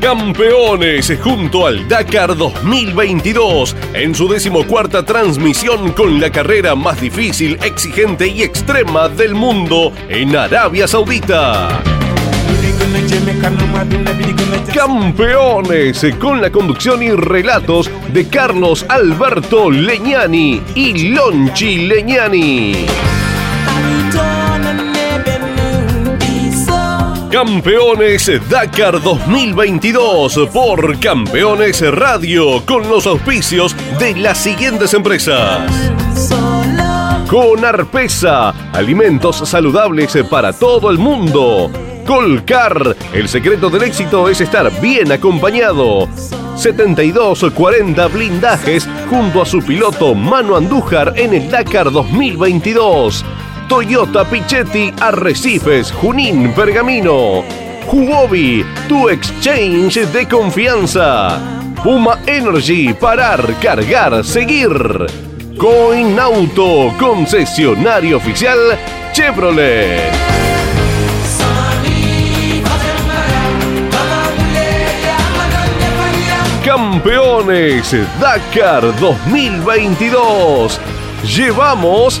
Campeones junto al Dakar 2022 en su decimocuarta transmisión con la carrera más difícil, exigente y extrema del mundo en Arabia Saudita. Campeones con la conducción y relatos de Carlos Alberto Leñani y Lonchi Leñani. Campeones Dakar 2022 por Campeones Radio con los auspicios de las siguientes empresas. Con Arpesa, alimentos saludables para todo el mundo. Colcar, el secreto del éxito es estar bien acompañado. 7240 blindajes junto a su piloto Mano Andújar en el Dakar 2022. Toyota Pichetti Arrecifes, Junín, Pergamino. Huobi, tu exchange de confianza. Puma Energy, parar, cargar, seguir. Coinauto, concesionario oficial Chevrolet. Campeones Dakar 2022. Llevamos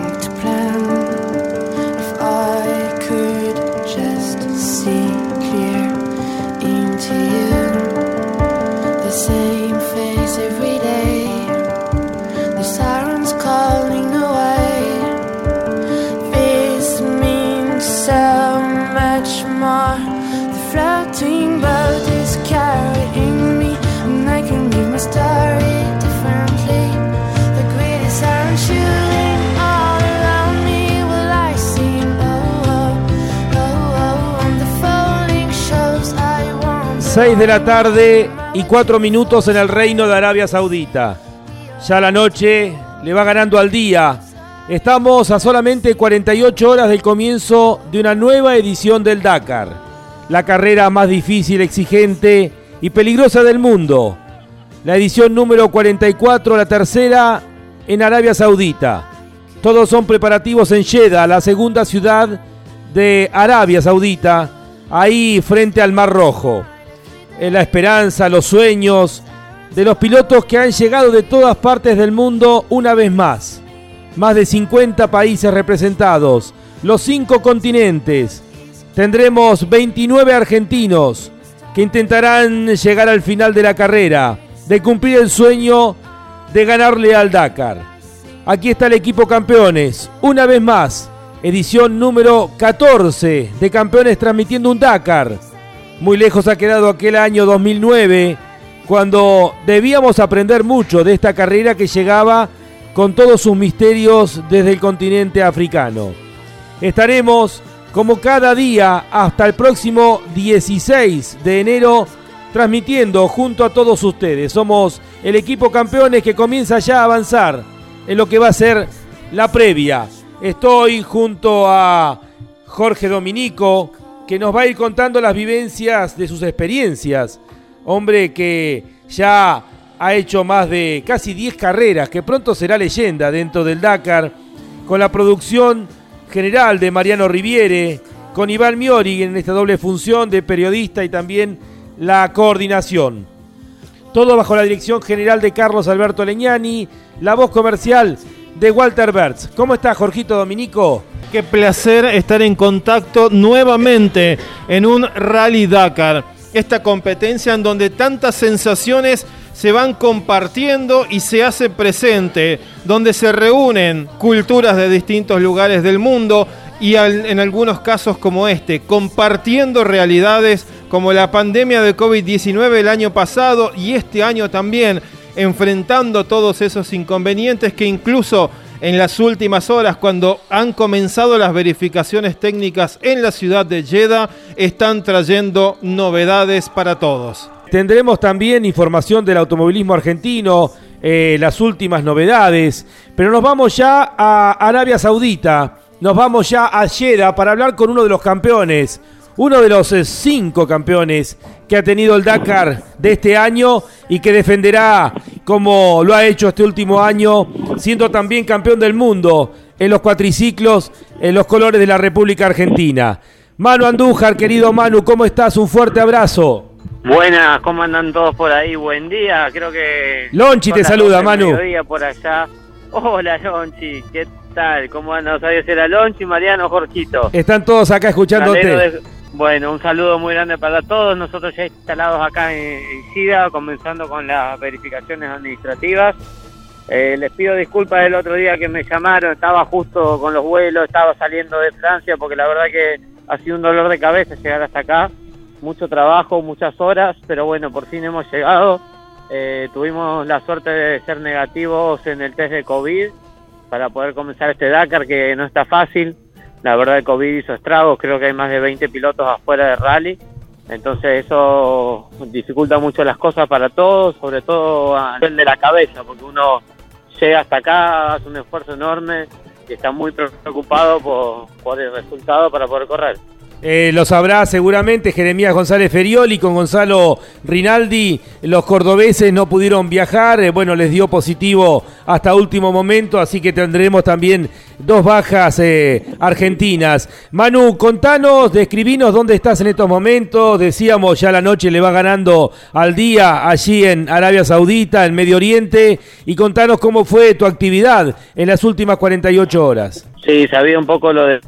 de la tarde y cuatro minutos en el reino de Arabia Saudita. Ya la noche le va ganando al día. Estamos a solamente 48 horas del comienzo de una nueva edición del Dakar. La carrera más difícil, exigente y peligrosa del mundo. La edición número 44, la tercera en Arabia Saudita. Todos son preparativos en Jeddah, la segunda ciudad de Arabia Saudita, ahí frente al Mar Rojo la esperanza, los sueños de los pilotos que han llegado de todas partes del mundo una vez más. Más de 50 países representados, los cinco continentes. Tendremos 29 argentinos que intentarán llegar al final de la carrera, de cumplir el sueño de ganarle al Dakar. Aquí está el equipo campeones, una vez más, edición número 14 de campeones transmitiendo un Dakar muy lejos ha quedado aquel año 2009, cuando debíamos aprender mucho de esta carrera que llegaba con todos sus misterios desde el continente africano. Estaremos como cada día hasta el próximo 16 de enero transmitiendo junto a todos ustedes. Somos el equipo campeones que comienza ya a avanzar en lo que va a ser la previa. Estoy junto a Jorge Dominico, que nos va a ir contando las vivencias de sus experiencias. Hombre que ya ha hecho más de casi 10 carreras, que pronto será leyenda dentro del Dakar, con la producción general de Mariano Riviere, con Iván Miori en esta doble función de periodista y también la coordinación. Todo bajo la dirección general de Carlos Alberto Leñani, la voz comercial de Walter Bertz. ¿Cómo está Jorgito Dominico? Qué placer estar en contacto nuevamente en un Rally Dakar. Esta competencia en donde tantas sensaciones se van compartiendo y se hace presente, donde se reúnen culturas de distintos lugares del mundo y en algunos casos como este, compartiendo realidades como la pandemia de COVID-19 el año pasado y este año también, enfrentando todos esos inconvenientes que incluso en las últimas horas, cuando han comenzado las verificaciones técnicas en la ciudad de Jeddah, están trayendo novedades para todos. Tendremos también información del automovilismo argentino, eh, las últimas novedades, pero nos vamos ya a Arabia Saudita, nos vamos ya a Jeddah para hablar con uno de los campeones, uno de los eh, cinco campeones que ha tenido el Dakar de este año y que defenderá como lo ha hecho este último año, siendo también campeón del mundo en los cuatriciclos en los colores de la República Argentina. Manu Andújar, querido Manu, ¿cómo estás? Un fuerte abrazo. Buenas, ¿cómo andan todos por ahí? Buen día, creo que... Lonchi te saluda, Manu. Día por allá. Hola, Lonchi, ¿qué tal? ¿Cómo andan? ¿Sabes era Lonchi, Mariano, Jorgito? Están todos acá escuchándote. Bueno, un saludo muy grande para todos. Nosotros ya instalados acá en, SIDA, comenzando con las verificaciones administrativas. Eh, les pido disculpas el otro día que me llamaron, estaba justo con los vuelos, estaba saliendo de Francia, porque la verdad que ha sido un dolor de cabeza llegar hasta acá. Mucho trabajo, muchas horas, pero bueno, por fin hemos llegado. Eh, tuvimos la suerte de ser negativos en el test de COVID para poder comenzar este Dakar, que no está fácil. La verdad el COVID hizo estragos, creo que hay más de 20 pilotos afuera de rally, entonces eso dificulta mucho las cosas para todos, sobre todo a nivel de la cabeza, porque uno llega hasta acá, hace un esfuerzo enorme y está muy preocupado por, por el resultado para poder correr. Eh, lo sabrá seguramente Jeremías González Ferioli con Gonzalo Rinaldi. Los cordobeses no pudieron viajar, eh, bueno, les dio positivo hasta último momento, así que tendremos también dos bajas eh, argentinas. Manu, contanos, describinos dónde estás en estos momentos. Decíamos, ya la noche le va ganando al día allí en Arabia Saudita, en Medio Oriente, y contanos cómo fue tu actividad en las últimas 48 horas. Sí, sabía un poco lo de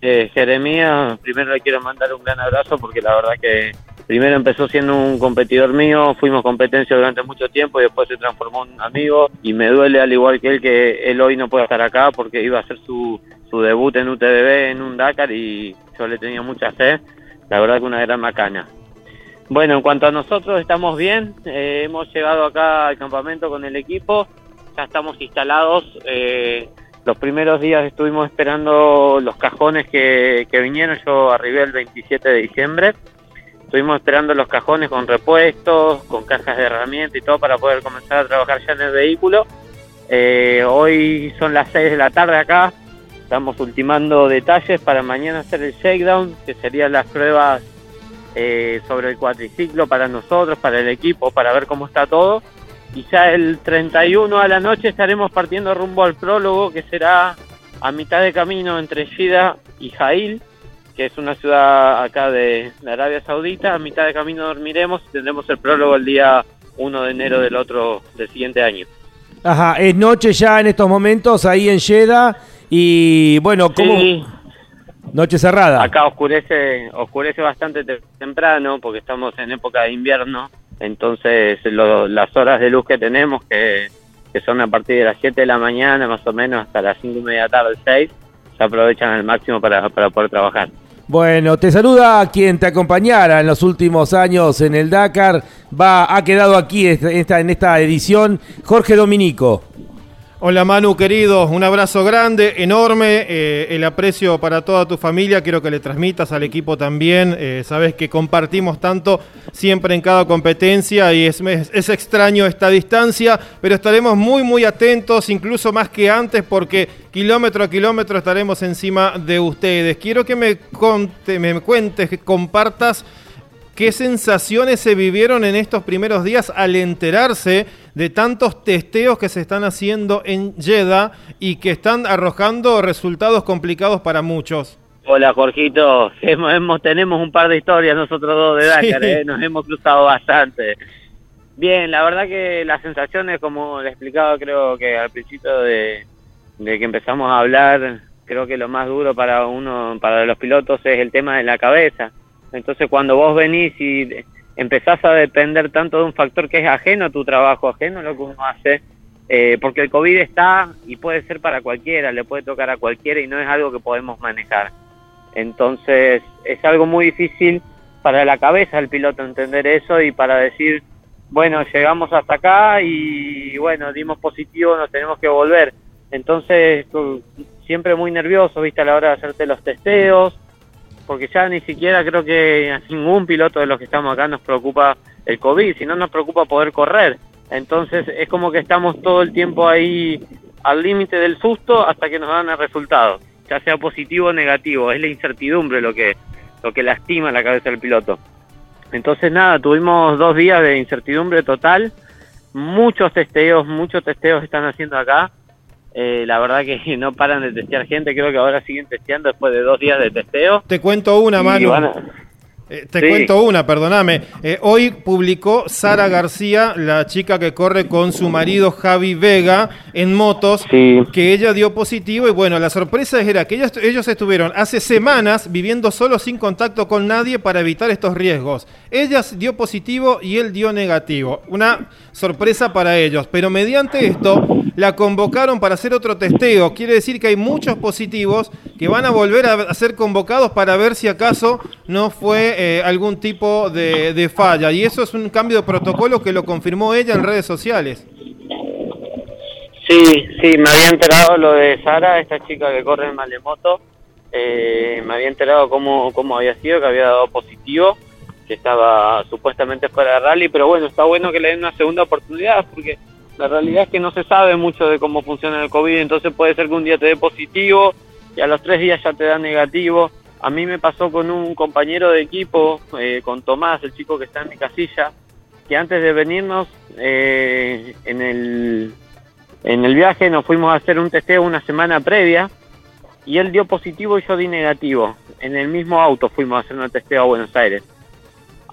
eh, Jeremías, primero le quiero mandar un gran abrazo porque la verdad que primero empezó siendo un competidor mío, fuimos competencia durante mucho tiempo y después se transformó en un amigo y me duele al igual que él que él hoy no puede estar acá porque iba a hacer su, su debut en UTDB en un Dakar y yo le tenía mucha fe, la verdad que una gran macana. Bueno, en cuanto a nosotros estamos bien, eh, hemos llegado acá al campamento con el equipo, ya estamos instalados. Eh, los primeros días estuvimos esperando los cajones que, vinieron, yo arribé el 27 de diciembre, estuvimos esperando los cajones con repuestos, con cajas de herramientas y todo para poder comenzar a trabajar ya en el vehículo. Eh, hoy son las 6 de la tarde acá, estamos ultimando detalles para mañana hacer el shakedown, que serían las pruebas eh, sobre el cuatriciclo para nosotros, para el equipo, para ver cómo está todo y ya el 31 a la noche estaremos partiendo rumbo al prólogo que será a mitad de camino entre Shida y Jail, que es una ciudad acá de, Arabia Saudita. A mitad de camino dormiremos y tendremos el prólogo el día 1 de enero del otro del siguiente año. Ajá, es noche ya en estos momentos ahí en Jeddah y bueno, ¿cómo? Noche cerrada. Acá oscurece oscurece bastante temprano porque estamos en época de invierno entonces las horas de luz que tenemos, que, son a partir de las 7 de la mañana más o menos hasta las 5 y media tarde, 6, se aprovechan al máximo para, poder trabajar. Bueno, te saluda quien te acompañara en los últimos años en el Dakar. Va, ha quedado aquí esta, en esta edición Jorge Dominico. Hola Manu querido, un abrazo grande, enorme, eh, el aprecio para toda tu familia, quiero que le transmitas al equipo también, eh, sabes que compartimos tanto siempre en cada competencia y es, es, extraño esta distancia, pero estaremos muy muy atentos, incluso más que antes, porque kilómetro a kilómetro estaremos encima de ustedes. Quiero que me, conte, me cuentes, que compartas ¿Qué sensaciones se vivieron en estos primeros días al enterarse de tantos testeos que se están haciendo en Jeddah y que están arrojando resultados complicados para muchos? Hola Jorgito, hemos, tenemos un par de historias nosotros dos de Dakar, ¿eh? nos hemos cruzado bastante. Bien, la verdad que las sensaciones, como le explicaba creo que al principio de, de que empezamos a hablar, creo que lo más duro para uno, para los pilotos es el tema de la cabeza entonces cuando vos venís y empezás a depender tanto de un factor que es ajeno a tu trabajo, ajeno a lo que uno hace, eh, porque el COVID está y puede ser para cualquiera, le puede tocar a cualquiera y no es algo que podemos manejar. Entonces es algo muy difícil para la cabeza del piloto entender eso y para decir, bueno, llegamos hasta acá y bueno, dimos positivo, nos tenemos que volver. Entonces siempre muy nervioso, viste, a la hora de hacerte los testeos, porque ya ni siquiera creo que a ningún piloto de los que estamos acá nos preocupa el COVID, sino nos preocupa poder correr. Entonces es como que estamos todo el tiempo ahí al límite del susto hasta que nos dan el resultado, ya sea positivo o negativo, es la incertidumbre lo que, lo que lastima la cabeza del piloto. Entonces nada, tuvimos dos días de incertidumbre total, muchos testeos, muchos testeos están haciendo acá, eh, la verdad que no paran de testear gente, creo que ahora siguen testeando después de dos días de testeo. Te cuento una, Manu. Eh, te cuento una, perdóname. Eh, hoy publicó Sara García, la chica que corre con su marido Javi Vega en motos, que ella dio positivo y bueno, la sorpresa era que ellos, ellos estuvieron hace semanas viviendo solo sin contacto con nadie para evitar estos riesgos. Ella dio positivo y él dio negativo. Una sorpresa para ellos, pero mediante esto la convocaron para hacer otro testeo. Quiere decir que hay muchos positivos que van a volver a ser convocados para ver si acaso no fue eh, algún tipo de, falla. Y eso es un cambio de protocolo que lo confirmó ella en redes sociales. Sí, sí, me había enterado lo de Sara, esta chica que corre en Malemoto. Eh, me había enterado cómo, cómo había sido, que había dado positivo, que estaba supuestamente fuera de rally, pero bueno, está bueno que le den una segunda oportunidad porque la realidad es que no se sabe mucho de cómo funciona el COVID, entonces puede ser que un día te dé positivo y a los tres días ya te da negativo. A mí me pasó con un compañero de equipo, eh, con Tomás, el chico que está en mi casilla, que antes de venirnos eh, en, el, en el viaje nos fuimos a hacer un testeo una semana previa y él dio positivo y yo di negativo. En el mismo auto fuimos a hacer un testeo a Buenos Aires.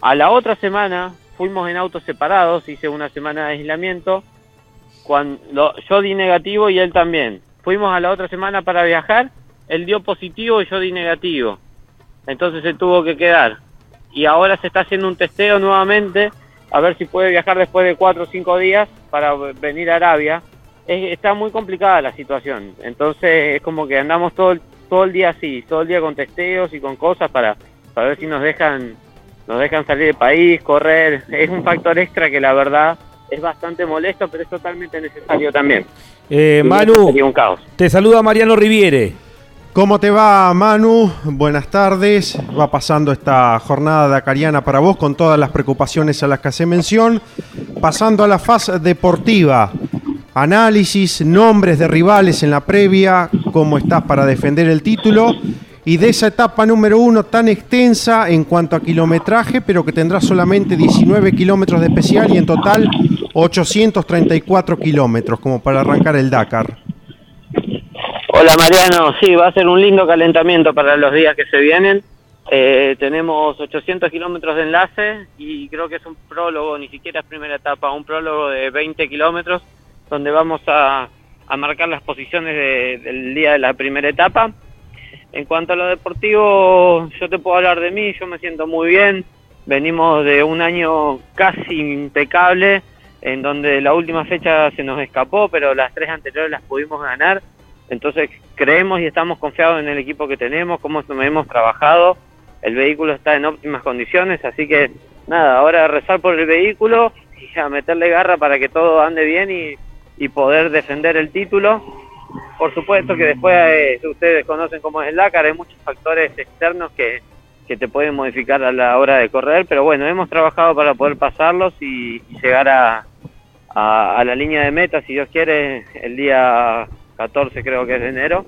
A la otra semana fuimos en autos separados, hice una semana de aislamiento. Cuando yo di negativo y él también. Fuimos a la otra semana para viajar él dio positivo y yo di negativo. Entonces se tuvo que quedar. Y ahora se está haciendo un testeo nuevamente a ver si puede viajar después de cuatro o cinco días para venir a Arabia. está muy complicada la situación. Entonces es como que andamos todo el, todo el día así, todo el día con testeos y con cosas para, para ver si nos dejan, nos dejan salir del país, correr. Es un factor extra que la verdad es bastante molesto, pero es totalmente necesario también. Eh, Manu, te saluda Mariano Riviere. ¿Cómo te va, Manu? Buenas tardes. Va pasando esta jornada dacariana para vos con todas las preocupaciones a las que hace mención. Pasando a la fase deportiva. Análisis, nombres de rivales en la previa, cómo estás para defender el título. Y de esa etapa número uno tan extensa en cuanto a kilometraje, pero que tendrá solamente 19 kilómetros de especial y en total 834 kilómetros, como para arrancar el Dakar. Hola Mariano, sí, va a ser un lindo calentamiento para los días que se vienen. Eh, tenemos 800 kilómetros de enlace y creo que es un prólogo, ni siquiera es primera etapa, un prólogo de 20 kilómetros donde vamos a, marcar las posiciones del día de la primera etapa. En cuanto a lo deportivo, yo te puedo hablar de mí, yo me siento muy bien. Venimos de un año casi impecable, en donde la última fecha se nos escapó, pero las tres anteriores las pudimos ganar entonces creemos y estamos confiados en el equipo que tenemos, cómo hemos trabajado, el vehículo está en óptimas condiciones, así que nada, ahora rezar por el vehículo y a meterle garra para que todo ande bien y, poder defender el título. Por supuesto que después eh, ustedes conocen cómo es el Dakar, hay muchos factores externos que, que te pueden modificar a la hora de correr, pero bueno, hemos trabajado para poder pasarlos y, llegar a, a, a, la línea de meta, si Dios quiere, el día 14 creo que es de enero.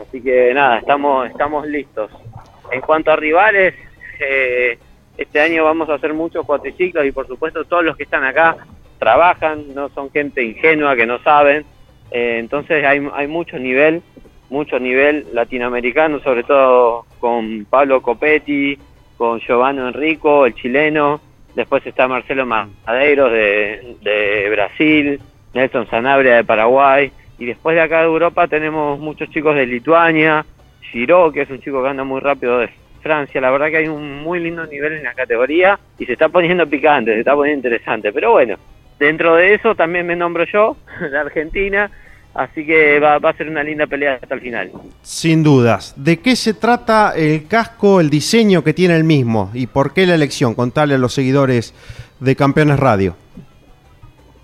Así que nada, estamos, estamos listos. En cuanto a rivales, eh, este año vamos a hacer muchos cuatriciclos y por supuesto todos los que están acá trabajan, no son gente ingenua que no saben. Eh, entonces hay, hay mucho nivel, mucho nivel latinoamericano, sobre todo con Pablo Copetti, con Giovanni Enrico, el chileno. Después está Marcelo Madeiros de, de Brasil, Nelson Sanabria de Paraguay. Y después de acá de Europa tenemos muchos chicos de Lituania, Giro, que es un chico que anda muy rápido de Francia. La verdad que hay un muy lindo nivel en la categoría y se está poniendo picante, se está poniendo interesante. Pero bueno, dentro de eso también me nombro yo, de Argentina. Así que va, va, a ser una linda pelea hasta el final. Sin dudas. ¿De qué se trata el casco, el diseño que tiene el mismo y por qué la elección? Contale a los seguidores de Campeones Radio.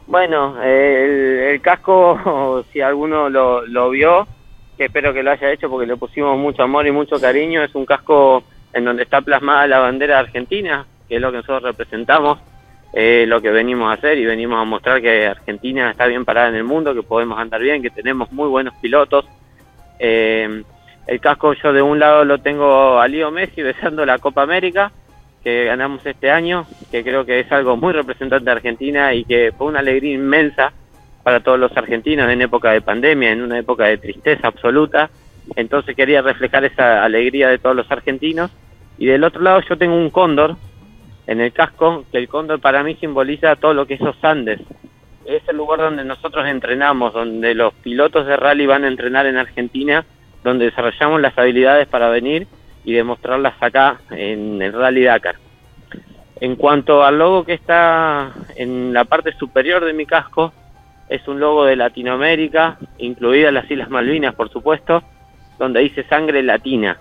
Bueno, el, casco, si alguno lo, vio, que espero que lo haya hecho porque le pusimos mucho amor y mucho cariño, es un casco en donde está plasmada la bandera argentina, que es lo que nosotros representamos, eh, lo que venimos a hacer y venimos a mostrar que Argentina está bien parada en el mundo, que podemos andar bien, que tenemos muy buenos pilotos. Eh, el casco yo de un lado lo tengo a Leo Messi besando la Copa América, que ganamos este año, que creo que es algo muy representante de Argentina y que fue una alegría inmensa para todos los argentinos en época de pandemia, en una época de tristeza absoluta. Entonces quería reflejar esa alegría de todos los argentinos. Y del otro lado yo tengo un cóndor en el casco, que el cóndor para mí simboliza todo lo que es los Andes. Es el lugar donde nosotros entrenamos, donde los pilotos de rally van a entrenar en Argentina, donde desarrollamos las habilidades para venir y demostrarlas acá en el Rally Dakar. En cuanto al logo que está en la parte superior de mi casco, es un logo de Latinoamérica, incluidas las Islas Malvinas, por supuesto, donde dice sangre latina,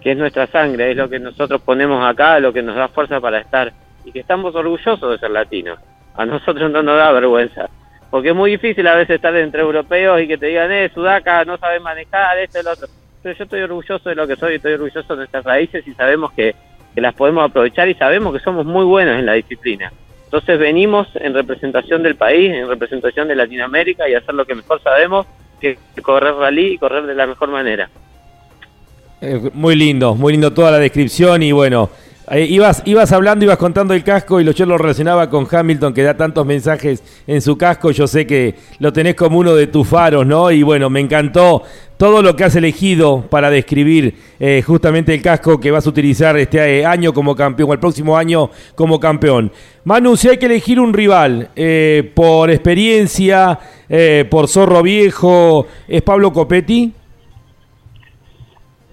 que es nuestra sangre, es lo que nosotros ponemos acá, lo que nos da fuerza para estar, y que estamos orgullosos de ser latinos. A nosotros no nos da vergüenza, porque es muy difícil a veces estar entre europeos y que te digan, eh, Sudaca no sabe manejar, esto y lo otro. Pero yo estoy orgulloso de lo que soy, estoy orgulloso de nuestras raíces y sabemos que, que las podemos aprovechar y sabemos que somos muy buenos en la disciplina. Entonces venimos en representación del país, en representación de Latinoamérica y hacer lo que mejor sabemos, que correr rally y correr de la mejor manera. Eh, muy lindo, muy lindo toda la descripción y bueno, eh, ibas, ibas hablando, ibas contando el casco y lo, yo lo relacionaba con Hamilton que da tantos mensajes en su casco, yo sé que lo tenés como uno de tus faros, ¿no? Y bueno, me encantó todo lo que has elegido para describir eh, justamente el casco que vas a utilizar este año como campeón, o el próximo año como campeón. Manu, si hay que elegir un rival por experiencia, por zorro viejo, ¿es Pablo Copetti?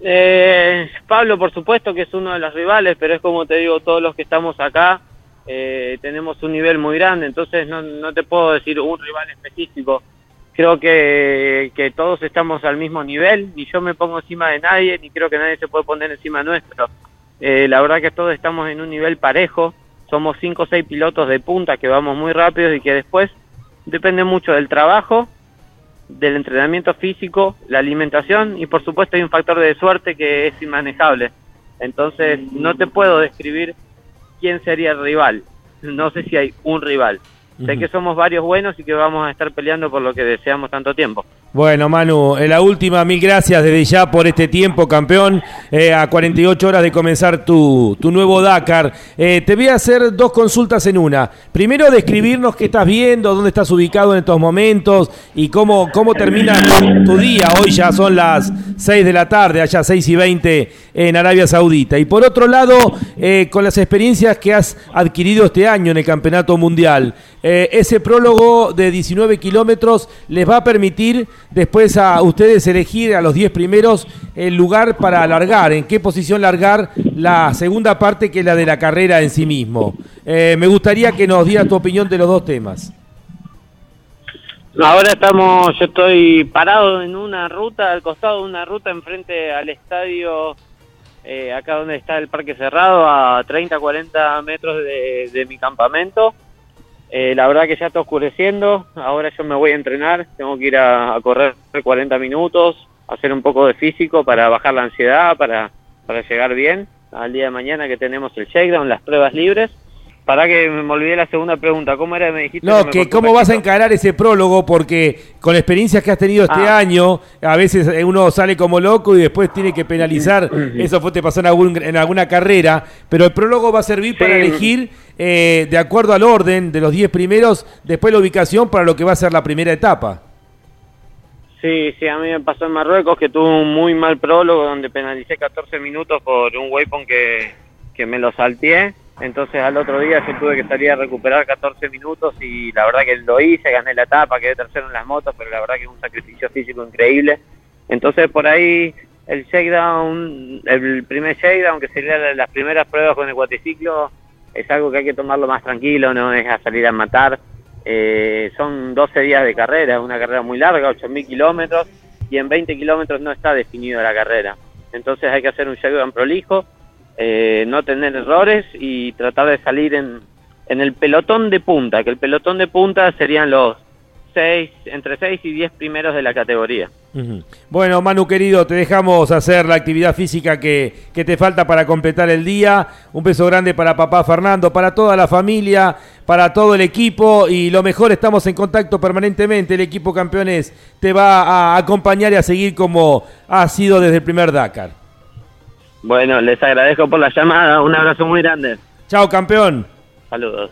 Eh, Pablo, por supuesto que es uno de los rivales, pero es como te digo, todos los que estamos acá eh, tenemos un nivel muy grande, entonces no, no te puedo decir un rival específico. Creo que, que todos estamos al mismo nivel, ni yo me pongo encima de nadie, ni creo que nadie se puede poner encima nuestro. Eh, la verdad que todos estamos en un nivel parejo, somos cinco o seis pilotos de punta que vamos muy rápidos y que después depende mucho del trabajo del entrenamiento físico, la alimentación y por supuesto hay un factor de suerte que es inmanejable. Entonces no te puedo describir quién sería el rival. No sé si hay un rival. Sé que somos varios buenos y que vamos a estar peleando por lo que deseamos tanto tiempo. Bueno, Manu, en la última, mil gracias desde ya por este tiempo, campeón, eh, a 48 horas de comenzar tu, tu nuevo Dakar. Eh, te voy a hacer dos consultas en una. Primero, describirnos qué estás viendo, dónde estás ubicado en estos momentos y cómo, cómo termina tu día. Hoy ya son las 6 de la tarde, allá 6 y 20 en Arabia Saudita. Y por otro lado, eh, con las experiencias que has adquirido este año en el Campeonato Mundial, ese prólogo de 19 kilómetros les va a permitir después a ustedes elegir a los 10 primeros el lugar para alargar, en qué posición largar la segunda parte que es la de la carrera en sí mismo. Eh, me gustaría que nos diera tu opinión de los dos temas. Ahora estamos, yo estoy parado en una ruta, al costado de una ruta enfrente al estadio, eh, acá donde está el parque cerrado, a 30, 40 metros de mi campamento. Eh, la verdad que ya está oscureciendo, ahora yo me voy a entrenar, tengo que ir a, correr 40 minutos, hacer un poco de físico para bajar la ansiedad, para, para llegar bien al día de mañana que tenemos el shakedown, las pruebas libres. Para que me olvidé la segunda pregunta, ¿cómo era? Me dijiste. No, que, cómo vas a encarar ese prólogo, porque con la experiencia que has tenido este ah. año, a veces uno sale como loco y después tiene que penalizar. Eso fue, te pasó en, en alguna carrera, pero el prólogo va a servir para elegir, eh, de acuerdo al orden de los 10 primeros, después la ubicación para lo que va a ser la primera etapa. Sí, sí, a mí me pasó en Marruecos que tuve un muy mal prólogo donde penalicé 14 minutos por un waypoint que, que me lo salteé entonces al otro día yo tuve que salir a recuperar 14 minutos y la verdad que lo hice, gané la etapa, quedé tercero en las motos, pero la verdad que es un sacrificio físico increíble. Entonces por ahí el shakedown, el primer shakedown, que sería las primeras pruebas con el cuatriciclo, es algo que hay que tomarlo más tranquilo, no es a salir a matar. Eh, son 12 días de carrera, una carrera muy larga, 8.000 kilómetros, y en 20 kilómetros no está definido la carrera. Entonces hay que hacer un shakedown prolijo eh, no tener errores y tratar de salir en, en el pelotón de punta, que el pelotón de punta serían los seis, entre 6 y 10 primeros de la categoría. Bueno, Manu querido, te dejamos hacer la actividad física que, que, te falta para completar el día. Un beso grande para papá Fernando, para toda la familia, para todo el equipo y lo mejor, estamos en contacto permanentemente. El equipo campeones te va a acompañar y a seguir como ha sido desde el primer Dakar. Bueno, les agradezco por la llamada. Un abrazo muy grande. Chao, campeón. Saludos.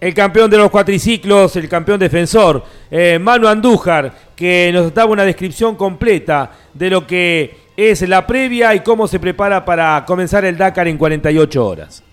El, campeón de los cuatriciclos, el campeón defensor, eh, Manu Andújar, que nos daba una descripción completa de lo que es la previa y cómo se prepara para comenzar el Dakar en 48 horas.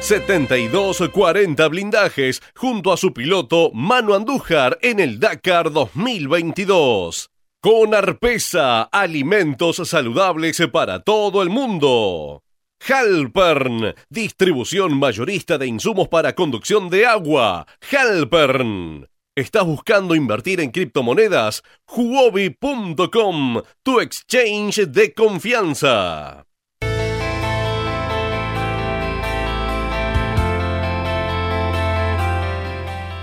72-40 blindajes junto a su piloto Manu Andújar en el Dakar 2022. Con Arpesa, alimentos saludables para todo el mundo. Halpern, distribución mayorista de insumos para conducción de agua. Halpern. ¿Estás buscando invertir en criptomonedas? Huobi.com, tu exchange de confianza.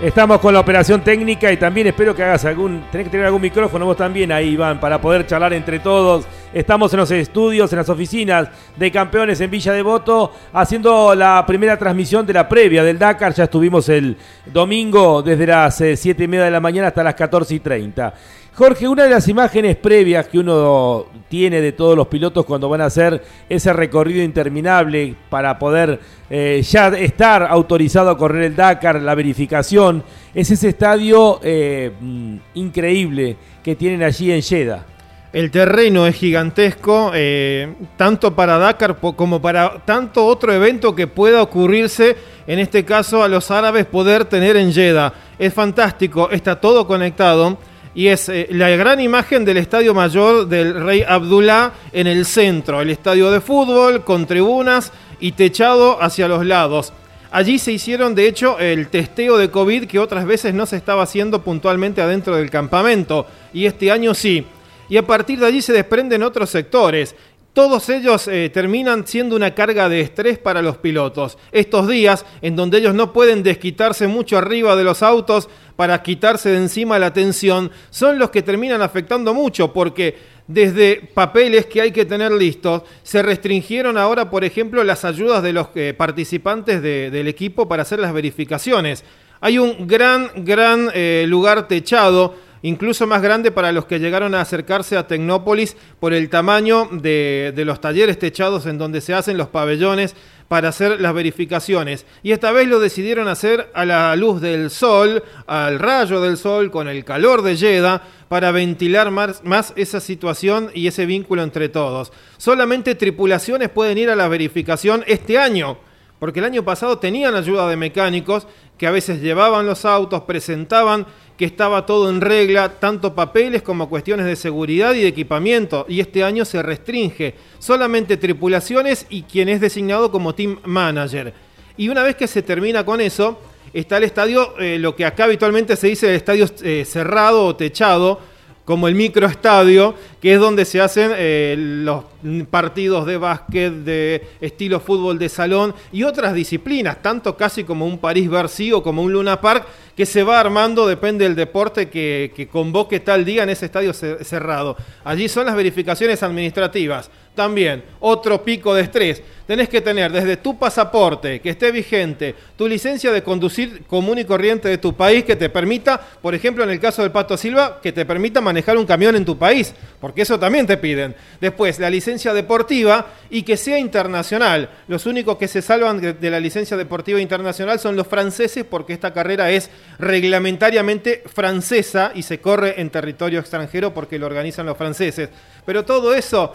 Estamos con la operación técnica y también espero que hagas algún. Tenés que tener algún micrófono vos también ahí, Iván, para poder charlar entre todos. Estamos en los estudios, en las oficinas de campeones en Villa Devoto, haciendo la primera transmisión de la previa del Dakar. Ya estuvimos el domingo desde las 7 eh, y media de la mañana hasta las 14 y 30. Jorge, una de las imágenes previas que uno tiene de todos los pilotos cuando van a hacer ese recorrido interminable para poder eh, ya estar autorizado a correr el Dakar, la verificación, es ese estadio eh, mm, increíble que tienen allí en Jeddah. El terreno es gigantesco, eh, tanto para Dakar como para tanto otro evento que pueda ocurrirse, en este caso a los árabes poder tener en Jeddah. Es fantástico, está todo conectado y es eh, la gran imagen del Estadio Mayor del Rey Abdullah en el centro, el estadio de fútbol con tribunas y techado hacia los lados. Allí se hicieron, de hecho, el testeo de COVID que otras veces no se estaba haciendo puntualmente adentro del campamento, y este año sí. Y a partir de allí se desprenden otros sectores. Todos ellos eh, terminan siendo una carga de estrés para los pilotos. Estos días en donde ellos no pueden desquitarse mucho arriba de los autos para quitarse de encima la tensión, son los que terminan afectando mucho porque desde papeles que hay que tener listos, se restringieron ahora, por ejemplo, las ayudas de los eh, participantes del equipo para hacer las verificaciones. Hay un gran, gran eh, lugar techado incluso más grande para los que llegaron a acercarse a Tecnópolis por el tamaño de, los talleres techados en donde se hacen los pabellones para hacer las verificaciones. Y esta vez lo decidieron hacer a la luz del sol, al rayo del sol, con el calor de Yeda, para ventilar más, esa situación y ese vínculo entre todos. Solamente tripulaciones pueden ir a la verificación este año, porque el año pasado tenían ayuda de mecánicos que a veces llevaban los autos, presentaban que estaba todo en regla, tanto papeles como cuestiones de seguridad y de equipamiento, y este año se restringe solamente tripulaciones y quien es designado como team manager. Y una vez que se termina con eso, está el estadio, eh, lo que acá habitualmente se dice el estadio eh, cerrado o techado, como el microestadio, que es donde se hacen eh, los partidos de básquet, de estilo fútbol de salón y otras disciplinas, tanto casi como un París-Bercy o como un Luna Park, que se va armando, depende del deporte que, que convoque tal día en ese estadio cerrado. Allí son las verificaciones administrativas. También, otro pico de estrés. Tenés que tener desde tu pasaporte que esté vigente, tu licencia de conducir común y corriente de tu país que te permita, por ejemplo, en el caso del Pato Silva, que te permita manejar un camión en tu país, porque eso también te piden. Después, la licencia deportiva y que sea internacional. Los únicos que se salvan de la licencia deportiva internacional son los franceses porque esta carrera es reglamentariamente francesa y se corre en territorio extranjero porque lo organizan los franceses. Pero todo eso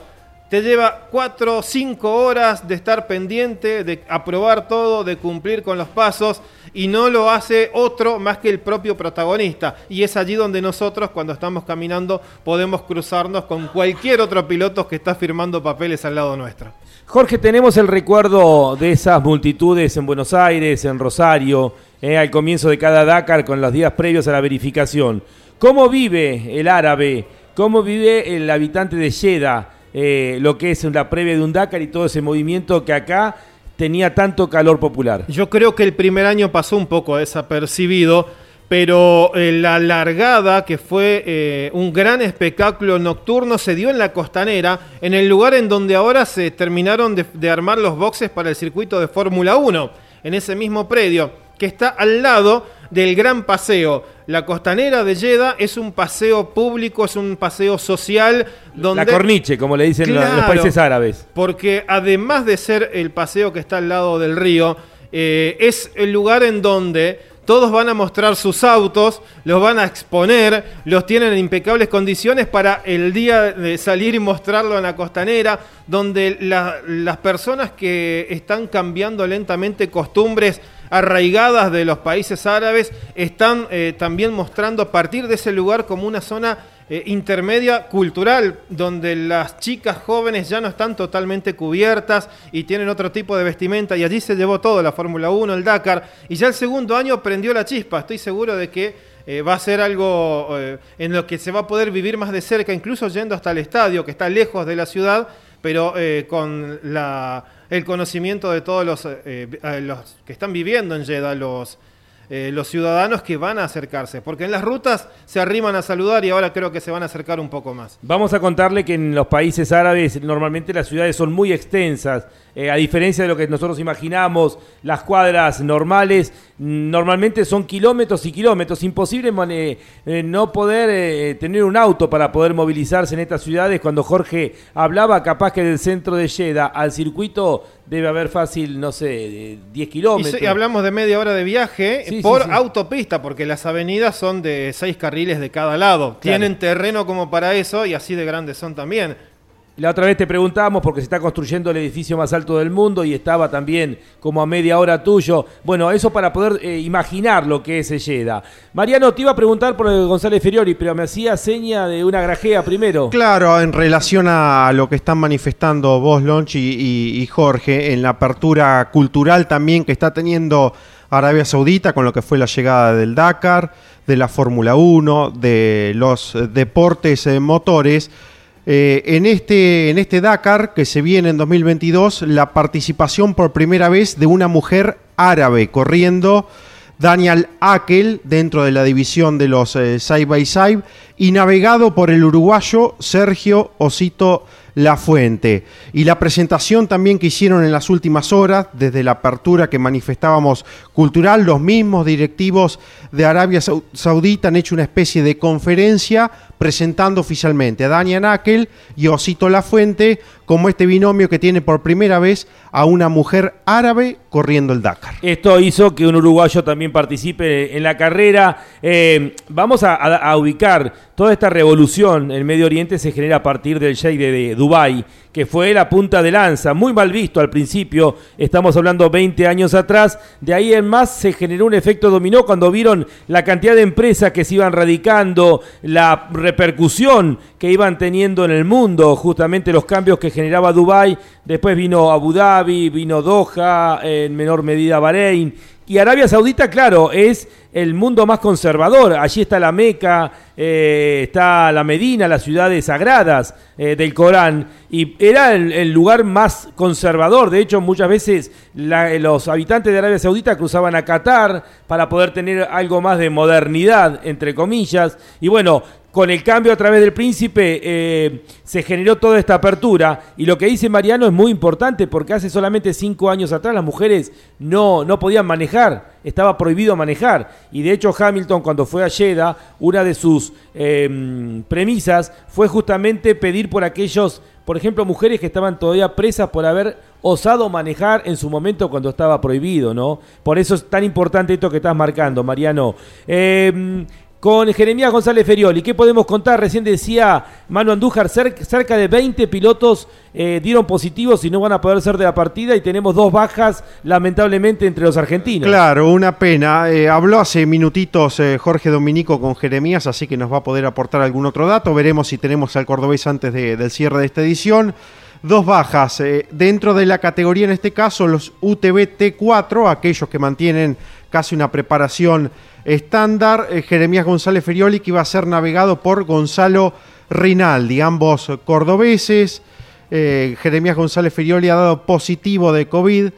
te lleva cuatro o cinco horas de estar pendiente, de aprobar todo, de cumplir con los pasos y no lo hace otro más que el propio protagonista. Y es allí donde nosotros cuando estamos caminando podemos cruzarnos con cualquier otro piloto que está firmando papeles al lado nuestro. Jorge, tenemos el recuerdo de esas multitudes en Buenos Aires, en Rosario, eh, al comienzo de cada Dakar con los días previos a la verificación. ¿Cómo vive el árabe? ¿Cómo vive el habitante de Jeddah? Eh, lo que es la previa de un Dakar y todo ese movimiento que acá tenía tanto calor popular. Yo creo que el primer año pasó un poco desapercibido, pero eh, la largada, que fue eh, un gran espectáculo nocturno, se dio en la costanera, en el lugar en donde ahora se terminaron de, de armar los boxes para el circuito de Fórmula 1, en ese mismo predio, que está al lado del Gran Paseo. La costanera de Jeddah es un paseo público, es un paseo social donde... La corniche, como le dicen los- países árabes. Porque además de ser el paseo que está al lado del río, eh, es el lugar en donde todos van a mostrar sus autos, los van a exponer, los tienen en impecables condiciones para el día de salir y mostrarlo en la costanera, donde la- las personas que están cambiando lentamente costumbres arraigadas de los países árabes están eh, también mostrando a partir de ese lugar como una zona eh, intermedia cultural, donde las chicas jóvenes ya no están totalmente cubiertas y tienen otro tipo de vestimenta, y allí se llevó todo, la Fórmula 1, el Dakar, y ya el segundo año prendió la chispa, estoy seguro de que eh, va a ser algo en lo que se va a poder vivir más de cerca, incluso yendo hasta el estadio, que está lejos de la ciudad, pero con la, el conocimiento de todos los, eh, eh, que están viviendo en Jeddah, los, eh, los ciudadanos que van a acercarse, porque en las rutas se arriman a saludar y ahora creo que se van a acercar un poco más. Vamos a contarle que en los países árabes normalmente las ciudades son muy extensas. Eh, a diferencia de lo que nosotros imaginamos, las cuadras normales mm, normalmente son kilómetros y kilómetros. Imposible eh, no poder eh, tener un auto para poder movilizarse en estas ciudades. Cuando Jorge hablaba, capaz que del centro de Jeddah al circuito debe haber fácil, no sé, de 10 Y, kilómetros. y hablamos de media hora de viaje Sí, por sí. autopista, porque las avenidas son de seis carriles de cada lado. Tienen terreno como para eso y así de grandes son también. La otra vez te preguntábamos porque se está construyendo el edificio más alto del mundo y estaba también como a media hora tuyo. Bueno, eso para poder eh, imaginar lo que es Jeddah. Mariano, te iba a preguntar por el González Feriori, pero me hacía seña de una grajea primero. Claro, en relación a lo que están manifestando vos, Lonchi y, Jorge, en la apertura cultural también que está teniendo Arabia Saudita con lo que fue la llegada del Dakar, de la Fórmula 1, de los deportes eh, motores. Eh, en, este, en este Dakar que se viene en 2022, la participación por primera vez de una mujer árabe corriendo Daniel Akel dentro de la división de los eh, side by side y navegado por el uruguayo Sergio Osito Lafuente. Y la presentación también que hicieron en las últimas horas, desde la apertura que manifestábamos cultural, los mismos directivos de Arabia Sau- Saudita han hecho una especie de conferencia presentando oficialmente a Daniel Akel y Osito Lafuente como este binomio que tiene por primera vez a una mujer árabe corriendo el Dakar. Esto hizo que un uruguayo también participe en la carrera. Eh, vamos a ubicar toda esta revolución en Medio Oriente se genera a partir del Sheikh de, de Dubái, que fue la punta de lanza, muy mal visto al principio, estamos hablando 20 años atrás, de ahí en más se generó un efecto dominó cuando vieron la cantidad de empresas que se iban radicando, la repercusión que iban teniendo en el mundo, justamente los cambios que generaba Dubái, después vino Abu Dhabi, vino Doha, en menor medida Bahrein, y Arabia Saudita, claro, es el mundo más conservador. Allí está la Meca, eh, está la Medina, las ciudades sagradas eh, del Corán. Y era el, el lugar más conservador. De hecho, muchas veces la- los habitantes de Arabia Saudita cruzaban a Qatar para poder tener algo más de modernidad, entre comillas. Y bueno, con el cambio a través del príncipe eh, se generó toda esta apertura y lo que dice Mariano es muy importante porque hace solamente cinco años atrás las mujeres no, no podían manejar, estaba prohibido manejar y de hecho Hamilton cuando fue a Jeddah una de sus eh, premisas fue justamente pedir por aquellos, por ejemplo mujeres que estaban todavía presas por haber osado manejar en su momento cuando estaba prohibido, ¿no? Por eso es tan importante esto que estás marcando, Mariano. Eh, con Jeremías González Ferioli. ¿Qué podemos contar? Recién decía Manu Andújar, cer- cerca de 20 pilotos eh, dieron positivos y no van a poder ser de la partida y tenemos dos bajas lamentablemente entre los argentinos. Claro, una pena. Eh, habló hace minutitos eh, Jorge Dominico con Jeremías, así que nos va a poder aportar algún otro dato. Veremos si tenemos al cordobés antes de- del cierre de esta edición. Dos bajas. dentro de la categoría, en este caso, los UTV T4, aquellos que mantienen casi una preparación estándar. eh, Jeremías González Ferioli, que iba a ser navegado por Gonzalo Rinaldi, ambos cordobeses. Eh, Jeremías González Ferioli ha dado positivo de COVID.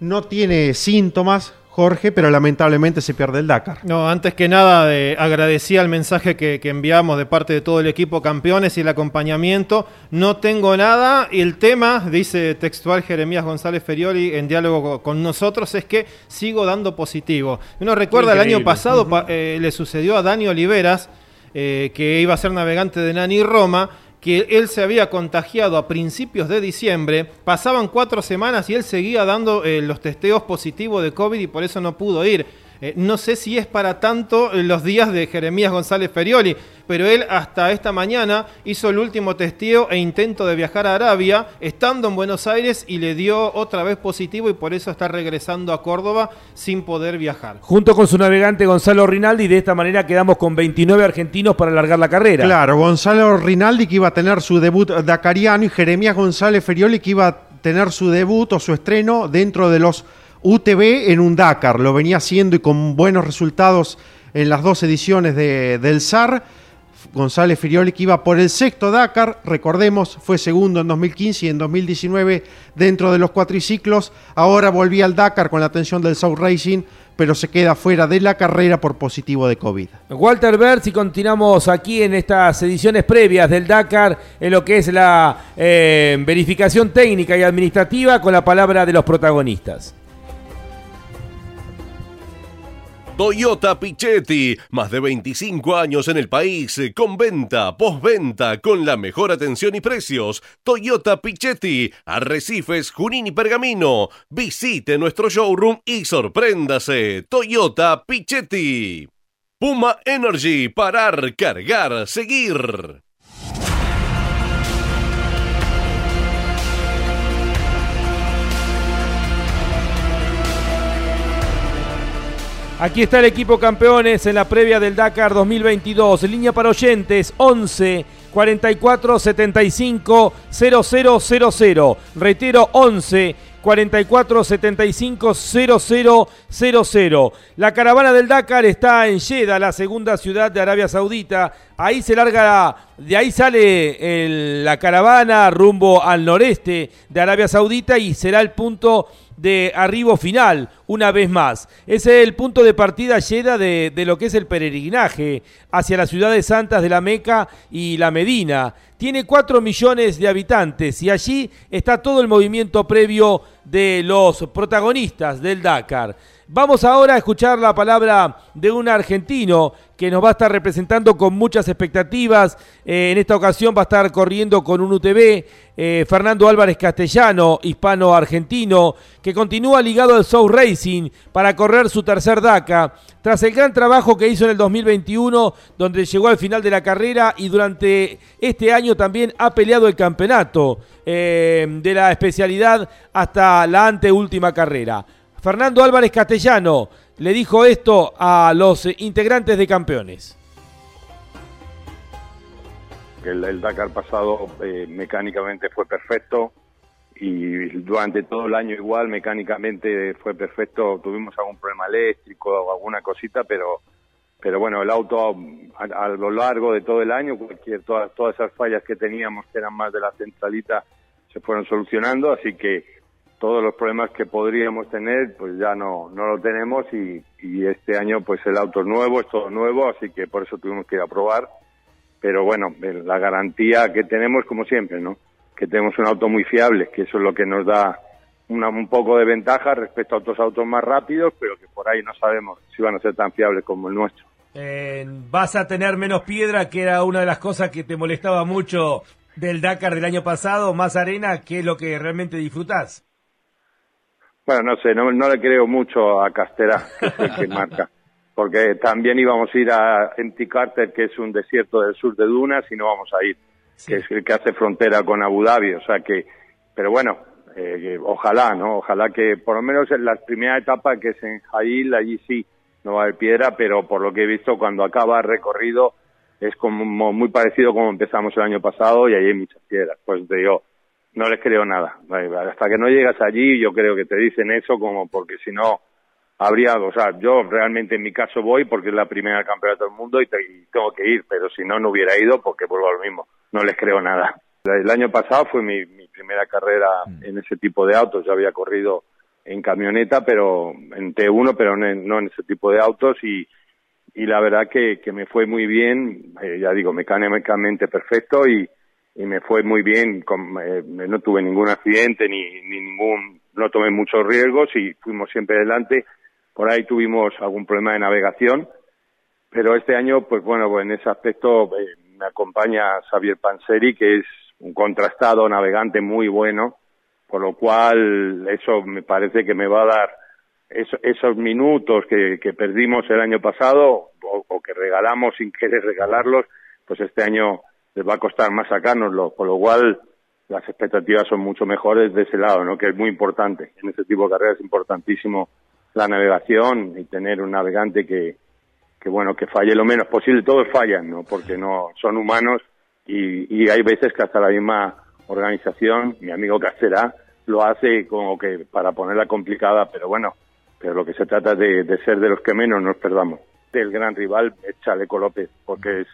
no tiene síntomas, Jorge, pero lamentablemente se pierde el Dakar. No, antes que nada eh, agradecía el mensaje que, enviamos de parte de todo el equipo campeones y el acompañamiento. No tengo nada y el tema, dice textual Jeremías González Ferioli en diálogo con nosotros, es que sigo dando positivo. Uno recuerda el año pasado eh, le sucedió a Dani Oliveras, eh, que iba a ser navegante de Nani Roma, que él se había contagiado a principios de diciembre, pasaban cuatro semanas y él seguía dando eh, los testeos positivos de COVID y por eso no pudo ir. Eh, no sé si es para tanto eh, los días de Jeremías González Ferioli, pero él hasta esta mañana hizo el último testeo e intento de viajar a Arabia, estando en Buenos Aires y le dio otra vez positivo y por eso está regresando a Córdoba sin poder viajar. Junto con su navegante Gonzalo Rinaldi, de esta manera quedamos con 29 argentinos para alargar la carrera. Claro, Gonzalo Rinaldi que iba a tener su debut dakariano y Jeremías González Ferioli que iba a tener su debut o su estreno dentro de los UTV en un Dakar. Lo venía haciendo y con buenos resultados en las dos ediciones de, del SAR. González Firioli que iba por el sexto Dakar, recordemos, fue segundo en 2015 y en 2019 dentro de los cuatriciclos. Ahora volvía al Dakar con la atención del South Racing, pero se queda fuera de la carrera por positivo de COVID. Walter Bertz y continuamos aquí en estas ediciones previas del Dakar en lo que es la eh, verificación técnica y administrativa con la palabra de los protagonistas. Toyota Pichetti, más de 25 años en el país, con venta, postventa, con la mejor atención y precios. Toyota Pichetti, Arrecifes, Junín y Pergamino. Visite nuestro showroom y sorpréndase. Toyota Pichetti. Puma Energy, parar, cargar, seguir. Aquí está el equipo campeones en la previa del Dakar 2022. Línea para oyentes 11 44 75 0000. Reitero 11 44 75 0000. La caravana del Dakar está en Jeddah, la segunda ciudad de Arabia Saudita. Ahí se larga, de ahí sale la caravana rumbo al noreste de Arabia Saudita y será el punto de arribo final, una vez más. Es el punto de partida llena de, lo que es el peregrinaje hacia las ciudades santas de la Meca y la Medina. Tiene 4 millones de habitantes y allí está todo el movimiento previo de los protagonistas del Dakar. Vamos ahora a escuchar la palabra de un argentino que nos va a estar representando con muchas expectativas. Eh, en esta ocasión va a estar corriendo con un UTV, eh, Fernando Álvarez Castellano, hispano-argentino, que continúa ligado al South Para correr su tercer DACA. Tras el gran trabajo que hizo en el 2021, donde llegó al final de la carrera y durante este año también ha peleado el campeonato eh, de la especialidad hasta la anteúltima carrera. Fernando Álvarez Castellano le dijo esto a los integrantes de campeones. El, Dakar pasado eh, mecánicamente fue perfecto y durante todo el año igual mecánicamente fue perfecto. Tuvimos algún problema eléctrico o alguna cosita, pero pero bueno, el auto a, lo largo de todo el año, cualquier todas todas esas fallas que teníamos que eran más de la centralita se fueron solucionando, así que todos los problemas que podríamos tener, pues ya no, no lo tenemos y, este año pues el auto es nuevo, es todo nuevo, así que por eso tuvimos que ir a probar. Pero bueno, la garantía que tenemos, como siempre, ¿no? Que tenemos un auto muy fiable, que eso es lo que nos da una, un poco de ventaja respecto a otros autos más rápidos, pero que por ahí no sabemos si van a ser tan fiables como el nuestro. Eh, vas a tener menos piedra, que era una de las cosas que te molestaba mucho del Dakar del año pasado, más arena, que es lo que realmente disfrutás. Bueno, no sé, no, le creo mucho a Castera, que es el que marca, porque también íbamos a ir a Empty Carter, que es un desierto del sur de Dunas, y no vamos a ir, que es el que hace frontera con Abu Dhabi, o sea que, pero bueno, eh, ojalá, ¿no? Ojalá que por lo menos en la primera etapa, que es en Jail, allí sí, no va a haber piedra, pero por lo que he visto, cuando acaba el recorrido, es como muy parecido como empezamos el año pasado y ahí hay muchas piedras. Pues te digo, no les creo nada. Hasta que no llegas allí, yo creo que te dicen eso como porque si no habría, o sea, yo realmente en mi caso voy porque es la primera campeonato del mundo y, tengo que ir, pero si no, no hubiera ido porque vuelvo a lo mismo. No les creo nada. El año pasado fue mi, primera carrera mm. en ese tipo de autos. Yo había corrido en camioneta, pero en T1, pero no en, no en ese tipo de autos y, y la verdad que, que me fue muy bien, eh, ya digo, mecánicamente perfecto y, y me fue muy bien, con, eh, no tuve ningún accidente ni, ni ningún, no tomé muchos riesgos y fuimos siempre adelante. Por ahí tuvimos algún problema de navegación, pero este año, pues bueno, pues en ese aspecto eh, me acompaña Xavier Panseri, que es un contrastado navegante muy bueno, por lo cual eso me parece que me va a dar esos minutos que, que perdimos el año pasado o, o, que regalamos sin querer regalarlos, pues este año les va a costar más sacárnoslo, por lo cual las expectativas son mucho mejores de ese lado, ¿no? que es muy importante. En este tipo de carreras es importantísimo la navegación y tener un navegante que, que bueno, que falle lo menos posible. Todos fallan, ¿no? Porque no son humanos y, y hay veces que hasta la misma organización, mi amigo Castera, lo hace como que para ponerla complicada, pero bueno, pero lo que se trata de, de ser de los que menos nos perdamos. El gran rival es Chaleco López, porque es,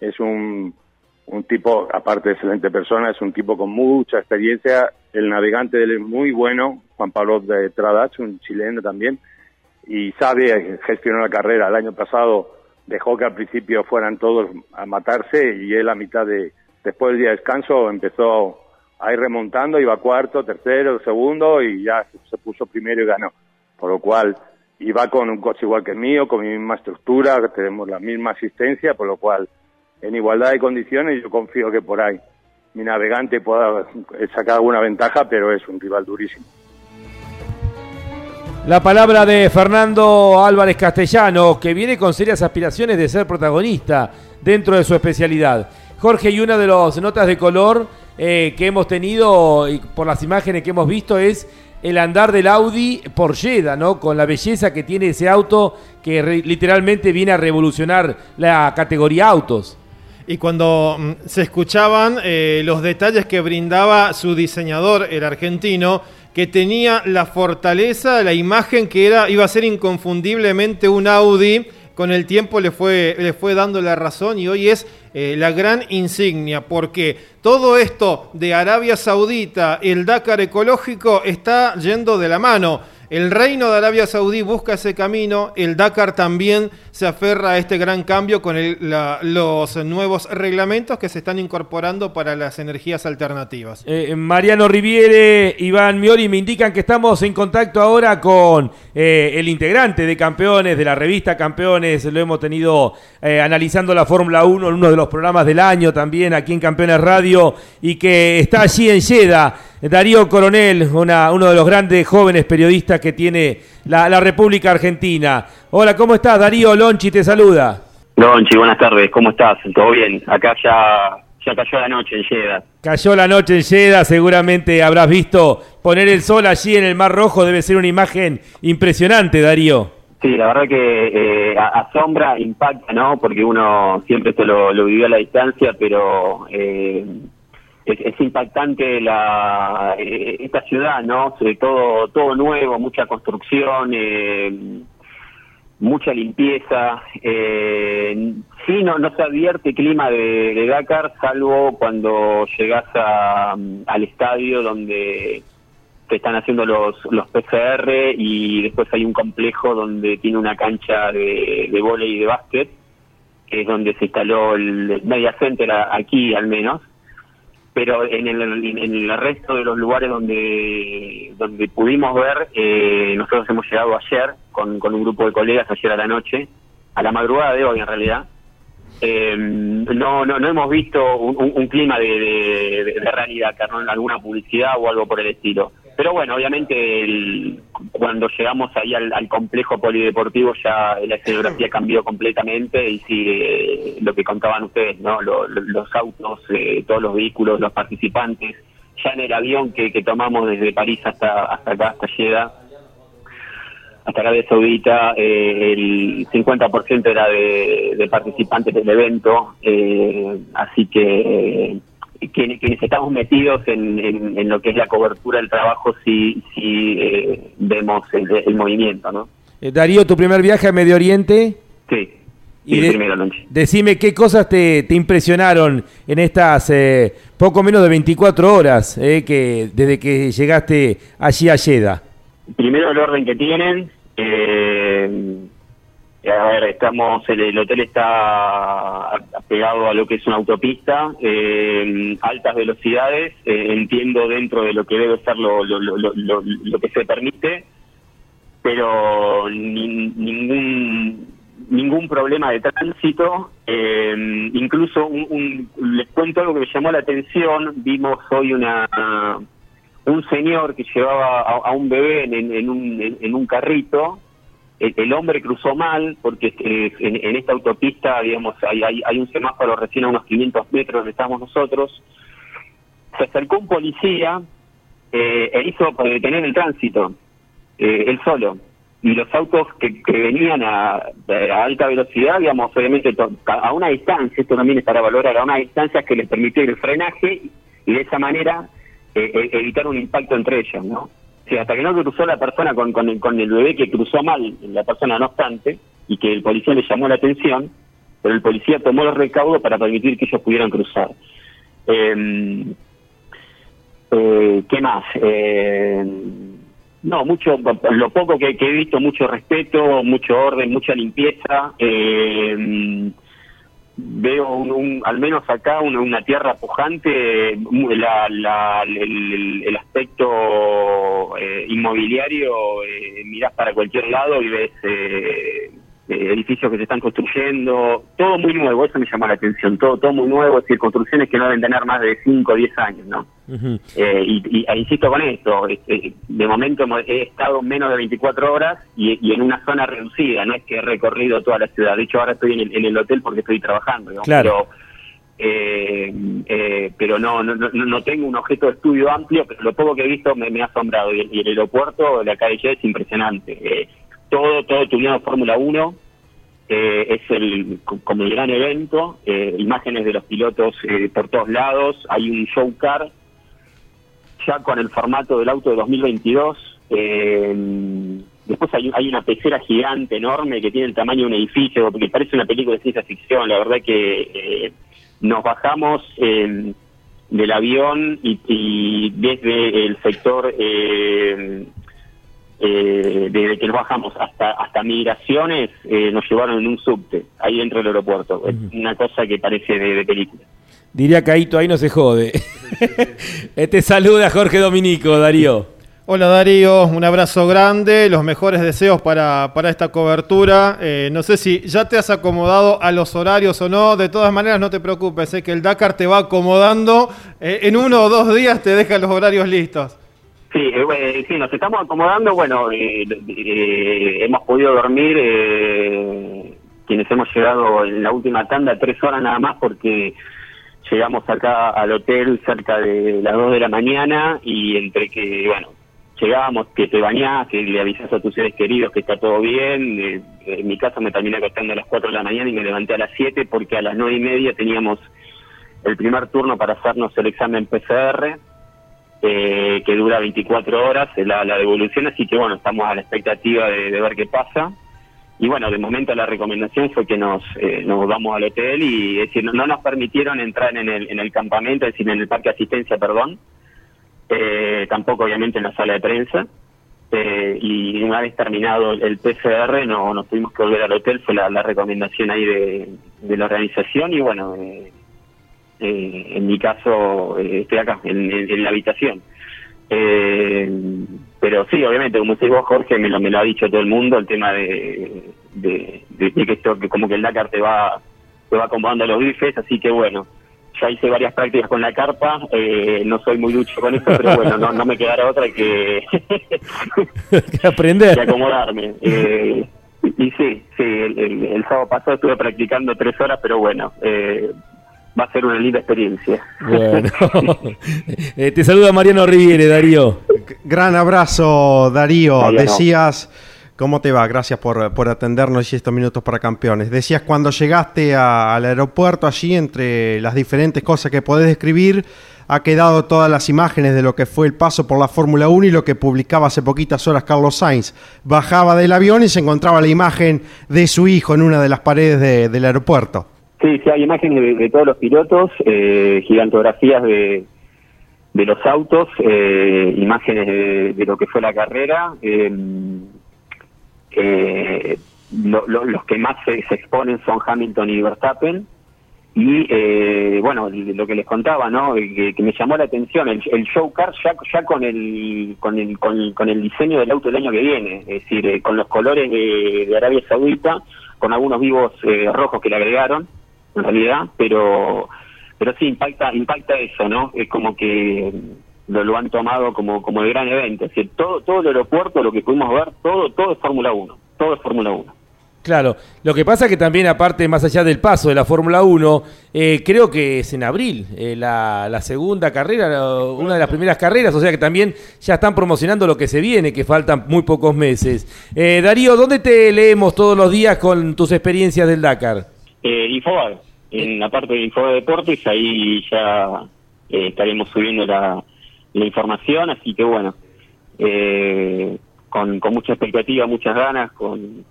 es un, un tipo, aparte de excelente persona, es un tipo con mucha experiencia. El navegante de él es muy bueno, Juan Pablo de Tradach, un chileno también, y sabe gestionar la carrera. El año pasado dejó que al principio fueran todos a matarse y él a mitad de, después del día de descanso empezó a ir remontando, iba cuarto, tercero, segundo y ya se puso primero y ganó. Por lo cual iba con un coche igual que el mío, con mi misma estructura, tenemos la misma asistencia, por lo cual en igualdad de condiciones yo confío que por ahí mi navegante pueda sacar alguna ventaja, pero es un rival durísimo. La palabra de Fernando Álvarez Castellano, que viene con serias aspiraciones de ser protagonista dentro de su especialidad. Jorge, y una de las notas de color eh, que hemos tenido y por las imágenes que hemos visto es el andar del Audi por Jeddah, ¿no? Con la belleza que tiene ese auto que literalmente viene a revolucionar la categoría autos. Y cuando mm, se escuchaban eh, los detalles que brindaba su diseñador, el argentino, que tenía la fortaleza, la imagen que era, iba a ser inconfundiblemente un Audi, con el tiempo le fue, le fue dando la razón y hoy es eh, la gran insignia, porque todo esto de Arabia Saudita, el Dakar ecológico, está yendo de la mano. El reino de Arabia Saudí busca ese camino, el Dakar también se aferra a este gran cambio con los nuevos reglamentos que se están incorporando para las energías alternativas. Eh, Mariano Riviere, Iván Miori me indican que estamos en contacto ahora con eh, el integrante de Campeones, de la revista Campeones, lo hemos tenido eh, analizando la Fórmula 1 en uno de los programas del año también aquí en Campeones Radio y que está allí en Jeddah. Darío Coronel, una, uno de los grandes jóvenes periodistas que tiene la, la, República Argentina. Hola, ¿cómo estás? Darío Lonchi te saluda. Lonchi, buenas tardes, ¿cómo estás? ¿Todo bien? Acá ya, ya cayó la noche en Jeddah. Cayó la noche en Jeddah, seguramente habrás visto poner el sol allí en el Mar Rojo, debe ser una imagen impresionante, Darío. Sí, la verdad que eh, asombra, impacta, ¿no? Porque uno siempre esto lo, lo vivió a la distancia, pero... Eh, es, impactante la eh, esta ciudad, ¿no? Sobre todo todo nuevo, mucha construcción, eh, mucha limpieza. Eh, sí, no, no se advierte clima de, Dakar, salvo cuando llegas a, al estadio donde se están haciendo los, los PCR y después hay un complejo donde tiene una cancha de, de vóley y de básquet, que es donde se instaló el Media Center aquí al menos pero en el, en el resto de los lugares donde donde pudimos ver, eh, nosotros hemos llegado ayer con, con un grupo de colegas, ayer a la noche, a la madrugada de hoy en realidad. Eh, no, no no hemos visto un, clima de, de, de, realidad, ¿no? alguna publicidad o algo por el estilo. Pero bueno, obviamente el, cuando llegamos ahí al, al, complejo polideportivo ya la escenografía cambió completamente y sí, eh, lo que contaban ustedes, ¿no? Lo, lo, los autos, eh, todos los vehículos, los participantes, ya en el avión que, que tomamos desde París hasta, hasta acá, hasta Jeddah, hasta Arabia Saudita, eh, el 50% era de, de, participantes del evento, eh, así que quienes, quienes, estamos metidos en, en, en, lo que es la cobertura del trabajo sí, sí eh, vemos el, el, movimiento, ¿no? Eh, Darío, ¿tu primer viaje a Medio Oriente? Sí. Y de, primero, decime qué cosas te, te impresionaron en estas eh, poco menos de 24 horas eh, que desde que llegaste allí a Jeddah. primero el orden que tienen. Eh, a ver, estamos, el, hotel está pegado a lo que es una autopista, eh, altas velocidades, eh, entiendo dentro de lo que debe ser lo, lo, lo, lo que se permite, pero ningún ningún problema de tránsito. Eh, incluso un, les cuento algo que me llamó la atención. Vimos hoy una un señor que llevaba a, un bebé en, un, en, un carrito. El, hombre cruzó mal porque eh, en, esta autopista, digamos, hay, un semáforo recién a unos 500 metros donde estamos nosotros. Se acercó un policía eh, e hizo para detener el tránsito, eh, él solo y los autos que, venían a, alta velocidad, digamos, obviamente a una distancia, esto también es para valorar, a una distancia que les permitió el frenaje y de esa manera eh, eh, evitar un impacto entre ellos, ¿no? O hasta que no cruzó la persona con, con, el, con el bebé que cruzó mal, la persona no obstante, y que el policía le llamó la atención, pero el policía tomó los recaudos para permitir que ellos pudieran cruzar. Em, eh, ¿Qué más? Eh, no, mucho, lo poco que, he visto, mucho respeto, mucho orden, mucha limpieza. Eh, veo un, al menos acá una, tierra pujante, la, la, el, aspecto eh, inmobiliario, eh, mirás para cualquier lado y ves eh, eh, edificios que se están construyendo, todo muy nuevo, eso me llamó la atención, todo todo muy nuevo, es decir, construcciones que no deben tener más de 5 o 10 años, ¿no? eh, y, e insisto con esto, este, de momento he estado menos de 24 horas y, en una zona reducida, no es que he recorrido toda la ciudad, de hecho ahora estoy en el, hotel porque estoy trabajando, claro. pero... Eh, eh, pero no, no, no, tengo un objeto de estudio amplio, pero lo poco que he visto me, ha asombrado. Y el, aeropuerto de acá de es impresionante. Eh, todo, todo tuneado Fórmula 1. Eh, es el como el gran evento, eh, imágenes de los pilotos eh, por todos lados, hay un show car ya con el formato del auto de 2022. después hay, una pecera gigante, enorme, que tiene el tamaño de un edificio, porque parece una película de ciencia ficción. La verdad que nos bajamos del avión y, y, desde el sector eh, desde que nos bajamos hasta hasta migraciones, eh, nos llevaron en un subte, ahí dentro del aeropuerto. Es una cosa que parece de, película. Diría Caíto, ahí no se jode. Te saluda Jorge Dominico, Darío. Hola Darío, un abrazo grande, los mejores deseos para, para esta cobertura. Eh, no sé si ya te has acomodado a los horarios o no, de todas maneras no te preocupes, sé que el Dakar te va acomodando, eh, en uno o dos días te deja los horarios listos. Sí, eh, sí, nos estamos acomodando. Bueno, eh, eh, hemos podido dormir, quienes hemos llegado en la última tanda, tres horas nada más, porque llegamos acá al hotel cerca de las dos de la mañana y entre que, bueno, llegábamos, que te bañás, que le avisas a tus seres queridos que está todo bien. en mi caso me terminé acostando a las cuatro de la mañana y me levanté a las siete porque a las nueve y media teníamos el primer turno para hacernos el examen PCR eh, que dura 24 horas la, la, devolución, así que bueno, estamos a la expectativa de, ver qué pasa. Y bueno, de momento la recomendación fue que nos, eh, nos vamos al hotel y es decir, no, nos permitieron entrar en el, en el campamento, es decir, en el parque de asistencia, perdón, eh, tampoco obviamente en la sala de prensa. Eh, y una vez terminado el PCR no, nos tuvimos que volver al hotel, fue la, la recomendación ahí de, de la organización y bueno, eh, eh, en mi caso eh, estoy acá, en, la habitación. Eh, pero sí, obviamente, como decís vos, Jorge, me lo, me lo ha dicho todo el mundo, el tema de, de, que esto, que como que el Dakar te va, te va acomodando los bifes, así que bueno, ya hice varias prácticas con la carpa, no soy muy ducho con eso, pero bueno, no, no me quedará otra que, que aprender. que acomodarme. y sí, sí, el, el, sábado pasado estuve practicando tres horas, pero bueno, eh, va a ser una linda experiencia. Bueno, eh, te saluda Mariano Riviere, Darío. Gran abrazo, Darío. Decías, ¿cómo te va? Gracias por, por, atendernos y estos minutos para campeones. Decías cuando llegaste al aeropuerto allí, entre las diferentes cosas que podés describir, ha quedado todas las imágenes de lo que fue el paso por la Fórmula 1 y lo que publicaba hace poquitas horas Carlos Sainz. Bajaba del avión y se encontraba la imagen de su hijo en una de las paredes del aeropuerto. Sí, sí, hay imágenes de, todos los pilotos, eh, gigantografías de, de los autos, eh, imágenes de, lo que fue la carrera. Em, eh, los que más se, exponen son Hamilton y Verstappen. Y eh, bueno, lo que les contaba, ¿no? Que, me llamó la atención, el, show car ya, ya con, el, con, el, con, el diseño del auto del año que viene, es decir, eh, con los colores de, Arabia Saudita, con algunos vivos rojos que le agregaron, en realidad, pero pero sí impacta impacta eso, ¿no? Es como que lo, lo han tomado como como el gran evento, es decir, todo todo el aeropuerto, lo que pudimos ver, todo todo es Fórmula 1, todo es Fórmula 1. Claro, lo que pasa que también aparte, más allá del paso de la Fórmula 1, eh, creo que es en abril eh, la, la, segunda carrera, una de las primeras carreras, o sea que también ya están promocionando lo que se viene, que faltan muy pocos meses. Eh, Darío, ¿dónde te leemos todos los días con tus experiencias del Dakar? Eh, Infobar en la parte de Info de Deportes, ahí ya eh, estaremos subiendo la, información, así que bueno, eh, con, con mucha expectativa, muchas ganas, con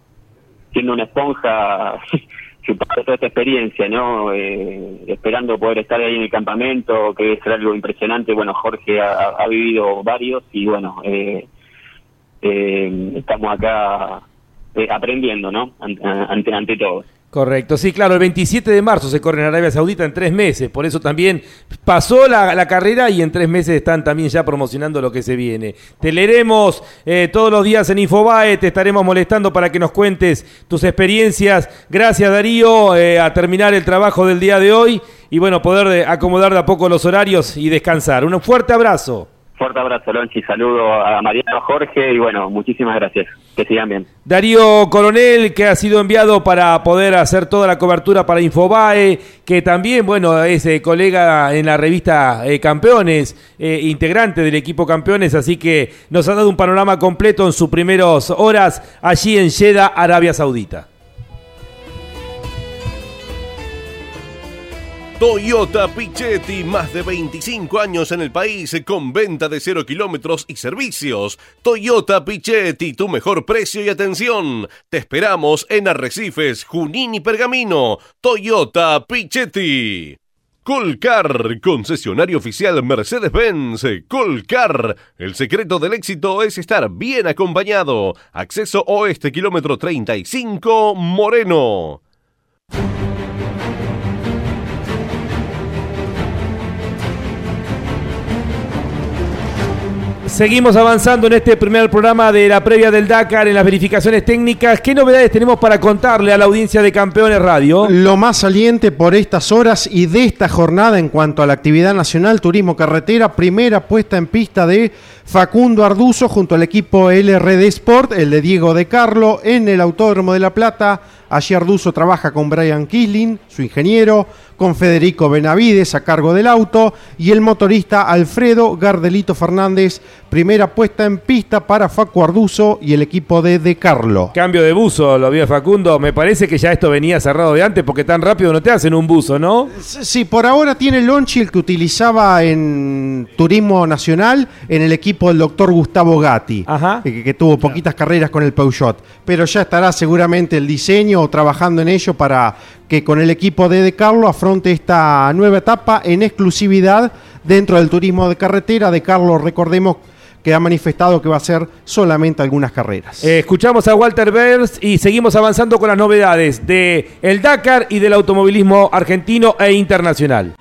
siendo una esponja chupando toda esta experiencia, ¿no? Eh, esperando poder estar ahí en el campamento, que debe ser algo impresionante. Bueno, Jorge ha, vivido varios y bueno, estamos acá aprendiendo, ¿no? Ante, ante todo. Correcto, sí, claro, el 27 de marzo se corre en Arabia Saudita en tres meses, por eso también pasó la, carrera y en tres meses están también ya promocionando lo que se viene. Te leeremos eh, todos los días en Infobae, te estaremos molestando para que nos cuentes tus experiencias. Gracias Darío, eh, a terminar el trabajo del día de hoy y bueno, poder acomodar de a poco los horarios y descansar. Un fuerte abrazo. Fuerte abrazo, Lonchi. Saludo a Mariano Jorge y bueno, muchísimas gracias. Que sigan bien. Darío Coronel, que ha sido enviado para poder hacer toda la cobertura para Infobae, que también, bueno, es eh, colega en la revista eh, Campeones, eh, integrante del equipo Campeones, así que nos ha dado un panorama completo en sus primeras horas allí en Jeddah, Arabia Saudita. Toyota Pichetti, más de 25 años en el país con venta de cero kilómetros y servicios. Toyota Pichetti, tu mejor precio y atención. Te esperamos en Arrecifes, Junín y Pergamino. Toyota Pichetti. Colcar, concesionario oficial Mercedes-Benz. Colcar, el secreto del éxito es estar bien acompañado. Acceso oeste, kilómetro 35, Moreno. Seguimos avanzando en este primer programa de la previa del Dakar en las verificaciones técnicas. ¿Qué novedades tenemos para contarle a la audiencia de Campeones Radio? Lo más saliente por estas horas y de esta jornada en cuanto a la actividad nacional, turismo carretera, primera puesta en pista de Facundo Arduzo junto al equipo LRD Sport, el de Diego de Carlo, en el Autódromo de La Plata. Allí Arduzo trabaja con Brian Kisling, su ingeniero, con Federico Benavides a cargo del auto y el motorista Alfredo Gardelito Fernández, primera puesta en pista para Facu Arduzo y el equipo de De Carlo. Cambio de buzo, lo vio Facundo, me parece que ya esto venía cerrado de antes porque tan rápido no te hacen un buzo, ¿no? Sí, por ahora tiene el el que utilizaba en Turismo Nacional en el equipo del doctor Gustavo Gatti, Que, tuvo poquitas carreras con el Peugeot, pero ya estará seguramente el diseño o trabajando en ello para que con el equipo de De Carlo afronte esta nueva etapa en exclusividad dentro del turismo de carretera. De Carlo, recordemos que ha manifestado que va a ser solamente algunas carreras. Eh, escuchamos a Walter Bers y seguimos avanzando con las novedades de el Dakar y del automovilismo argentino e internacional.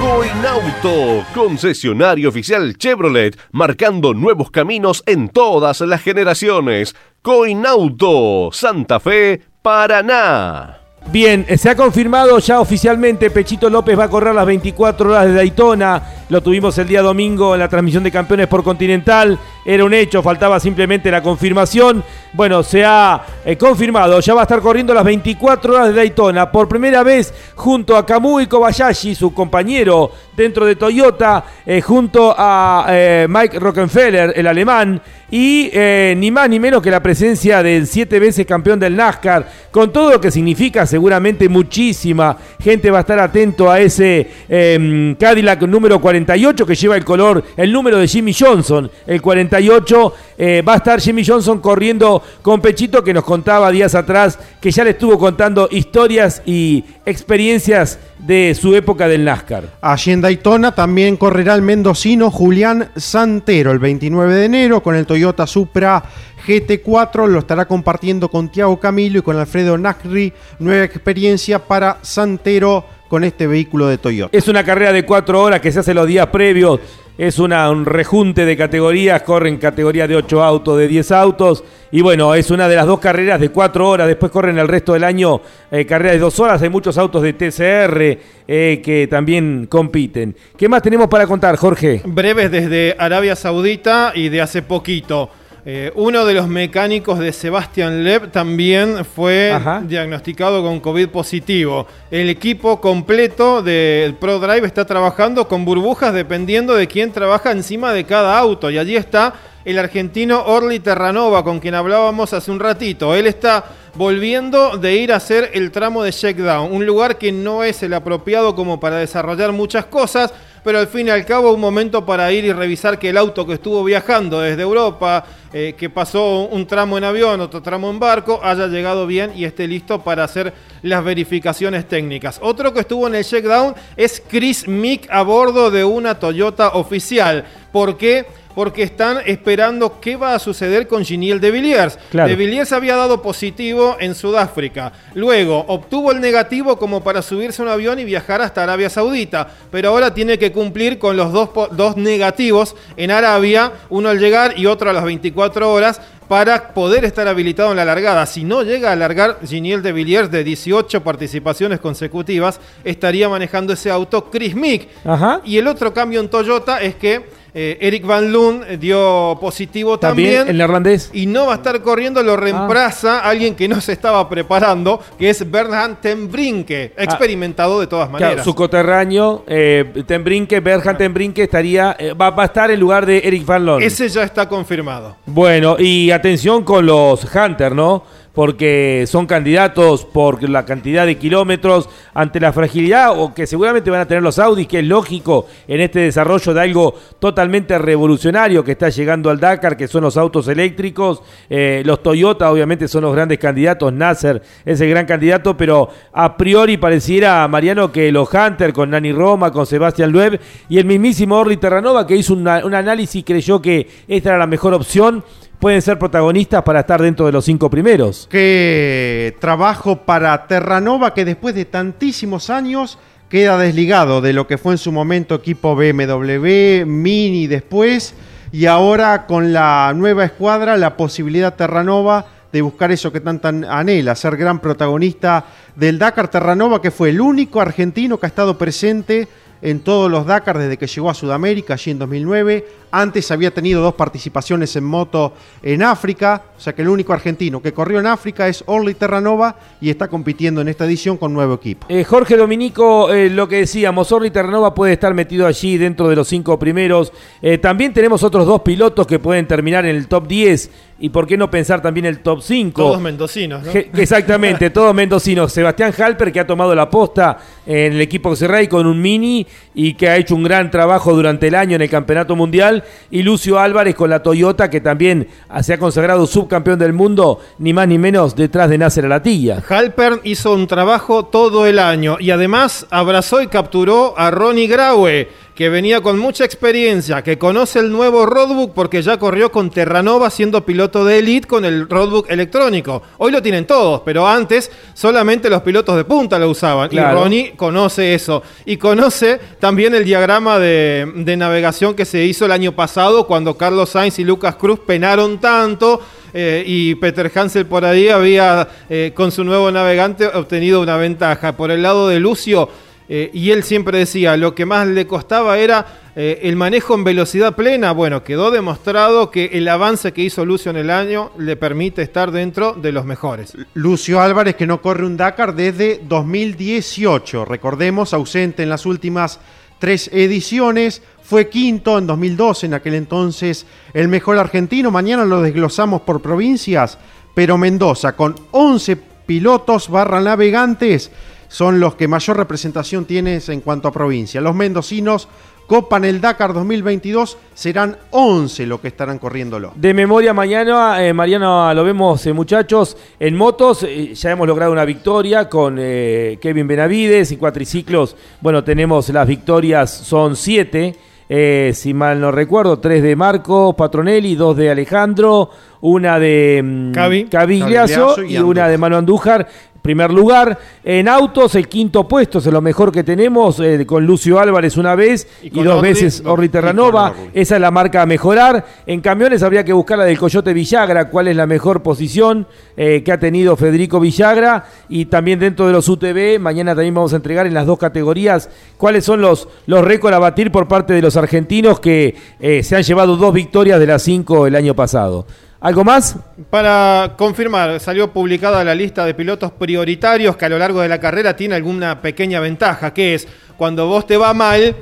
Coinauto, concesionario oficial Chevrolet, marcando nuevos caminos en todas las generaciones. Coinauto, Santa Fe, Paraná. Bien, se ha confirmado ya oficialmente, Pechito López va a correr las 24 horas de Daytona, lo tuvimos el día domingo en la transmisión de campeones por Continental, era un hecho, faltaba simplemente la confirmación. Bueno, se ha eh, confirmado, ya va a estar corriendo las 24 horas de Daytona. Por primera vez junto a Kamui Kobayashi, su compañero dentro de Toyota, eh, junto a eh, Mike Rockefeller, el alemán, y ni más ni menos que la presencia del siete veces campeón del NASCAR, con todo lo que significa, seguramente muchísima gente va a estar atento a ese em, Cadillac número 40 48 que lleva el color, el número de Jimmy Johnson. El 48 eh, va a estar Jimmy Johnson corriendo con Pechito que nos contaba días atrás que ya le estuvo contando historias y experiencias de su época del NASCAR. Allí en Daytona también correrá el mendocino Julián Santero el 29 de enero con el Toyota Supra GT4. Lo estará compartiendo con Tiago Camilo y con Alfredo Nagri. Nueva experiencia para Santero con este vehículo de Toyota. Es una carrera de cuatro horas que se hace los días previos. Es una, un rejunte de categorías, corren categorías de 8 autos, de 10 autos. Y bueno, es una de las dos carreras de cuatro horas. Después corren el resto del año eh, carreras de dos horas. Hay muchos autos de TCR eh, que también compiten. ¿Qué más tenemos para contar, Jorge? Breves desde Arabia Saudita y de hace poquito. Eh, uno de los mecánicos de Sebastian Loeb también fue Ajá. diagnosticado con COVID positivo. El equipo completo del Pro Drive está trabajando con burbujas dependiendo de quién trabaja encima de cada auto. Y allí está el argentino Orly Terranova, con quien hablábamos hace un ratito. Él está volviendo de ir a hacer el tramo de Shakedown, un lugar que no es el apropiado como para desarrollar muchas cosas, pero al fin y al cabo un momento para ir y revisar que el auto que estuvo viajando desde Europa, eh, que pasó un tramo en avión, otro tramo en barco, haya llegado bien y esté listo para hacer las verificaciones técnicas. Otro que estuvo en el Shakedown es Chris Mick a bordo de una Toyota oficial. ¿Por qué? porque están esperando qué va a suceder con Giniel de Villiers. Claro. De Villiers había dado positivo en Sudáfrica. Luego obtuvo el negativo como para subirse a un avión y viajar hasta Arabia Saudita. Pero ahora tiene que cumplir con los dos, dos negativos en Arabia, uno al llegar y otro a las 24 horas para poder estar habilitado en la largada. Si no llega a largar Giniel de Villiers de 18 participaciones consecutivas, estaría manejando ese auto Chris Mick. Ajá. Y el otro cambio en Toyota es que eh, Eric Van Loon eh, dio positivo También también. el neerlandés. y no va a estar corriendo, lo reemplaza alguien que no se estaba preparando, que es Bernhard Tembrinke, experimentado de todas maneras. Claro, su coterráneo, eh, Tembrinke, Berhan Tembrinke, estaría, eh, va, va a estar en lugar de Eric Van Loon. Ese ya está confirmado. Bueno, y atención con los Hunter, ¿no? Porque son candidatos por la cantidad de kilómetros ante la fragilidad o que seguramente van a tener los Audis, que es lógico en este desarrollo de algo totalmente revolucionario que está llegando al Dakar, que son los autos eléctricos. Eh, los Toyota obviamente son los grandes candidatos, Nasser es el gran candidato, pero a priori pareciera, Mariano, que los Hunter con Nani Roma, con Sebastián Loeb y el mismísimo Orly Terranova que hizo un análisis y creyó que esta era la mejor opción pueden ser protagonistas para estar dentro de los cinco primeros. Qué trabajo para Terranova que después de tantísimos años queda desligado de lo que fue en su momento equipo BMW, Mini después y ahora con la nueva escuadra la posibilidad Terranova de buscar eso que tanto anhela, ser gran protagonista del Dakar Terranova que fue el único argentino que ha estado presente en todos los Dakar desde que llegó a Sudamérica, allí en 2009. Antes había tenido dos participaciones en moto en África, o sea que el único argentino que corrió en África es Orly Terranova y está compitiendo en esta edición con nuevo equipo. Eh, Jorge Dominico, eh, lo que decíamos, Orly Terranova puede estar metido allí dentro de los cinco primeros. Eh, también tenemos otros dos pilotos que pueden terminar en el top 10 y por qué no pensar también el top 5. Todos mendocinos, ¿no? Exactamente, todos mendocinos. Sebastián Halper, que ha tomado la posta en el equipo Xerray con un mini y que ha hecho un gran trabajo durante el año en el Campeonato Mundial. Y Lucio Álvarez con la Toyota, que también se ha consagrado subcampeón del mundo, ni más ni menos detrás de Nasser Alatilla. Halpern hizo un trabajo todo el año y además abrazó y capturó a Ronnie Graue, que venía con mucha experiencia, que conoce el nuevo roadbook porque ya corrió con Terranova siendo piloto de elite con el roadbook electrónico. Hoy lo tienen todos, pero antes solamente los pilotos de punta lo usaban. Claro. Y Ronnie conoce eso. Y conoce también el diagrama de, de navegación que se hizo el año pasado cuando Carlos Sainz y Lucas Cruz penaron tanto. eh, y Peter Hansel por ahí había, eh, con su nuevo navegante, obtenido una ventaja. Por el lado de Lucio, eh, y él siempre decía, lo que más le costaba era eh, el manejo en velocidad plena. Bueno, quedó demostrado que el avance que hizo Lucio en el año le permite estar dentro de los mejores. Lucio Álvarez que no corre un Dakar desde 2018, recordemos, ausente en las últimas tres ediciones, fue quinto en 2012, en aquel entonces el mejor argentino, mañana lo desglosamos por provincias, pero Mendoza con 11 pilotos barra navegantes son los que mayor representación tienes en cuanto a provincia. Los mendocinos copan el Dakar 2022, serán 11 los que estarán corriéndolo. De memoria mañana, eh, Mariano, lo vemos eh, muchachos, en motos eh, ya hemos logrado una victoria con eh, Kevin Benavides y cuatriciclos, bueno, tenemos las victorias, son siete. eh, si mal no recuerdo, tres de Marco Patronelli, dos de Alejandro, una de mm, Cavi. Cavigliazo y y una de. Manu Andújar. Primer lugar, en autos el quinto puesto, es lo mejor que tenemos, eh, con Lucio Álvarez una vez Y dos Orri, veces Orri Terranova. Esa es la marca a mejorar. En camiones habría que buscar la del Coyote Villagra, cuál es la mejor posición eh, que ha tenido Federico Villagra. Y también dentro de los UTV, mañana también vamos a entregar en las dos categorías cuáles son los, los récords a batir por parte de los argentinos que eh, se han llevado dos victorias de las cinco el año pasado. ¿Algo más? Para confirmar, salió publicada la lista de pilotos prioritarios que a lo largo de la carrera tiene alguna pequeña ventaja, que es cuando vos te va mal,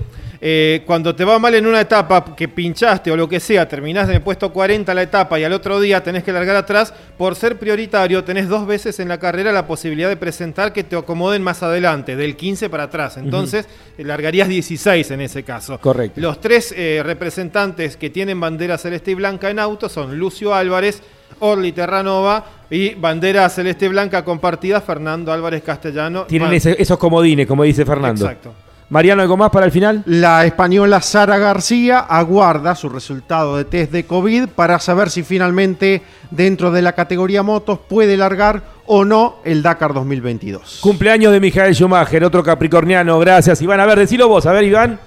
eh, cuando te va mal en una etapa que pinchaste o lo que sea, terminás en el puesto 40 la etapa y al otro día tenés que largar atrás, por ser prioritario tenés dos veces en la carrera la posibilidad de presentar que te acomoden más adelante, del 15 para atrás. Entonces, eh, largarías 16 en ese caso. Correcto. Los tres eh, representantes que tienen bandera celeste y blanca en auto son Lucio Álvarez, Orly Terranova y bandera celeste y blanca compartida Fernando Álvarez Castellano. Tienen ese- esos comodines, como dice Fernando. Exacto. Mariano, ¿algo más para el final? La española Sara García aguarda su resultado de test de COVID para saber si finalmente dentro de la categoría motos puede largar o no el Dakar 2022. Cumpleaños de Mijael Schumacher, otro capricorniano. Gracias, Iván. A ver, decilo vos. A ver, Iván.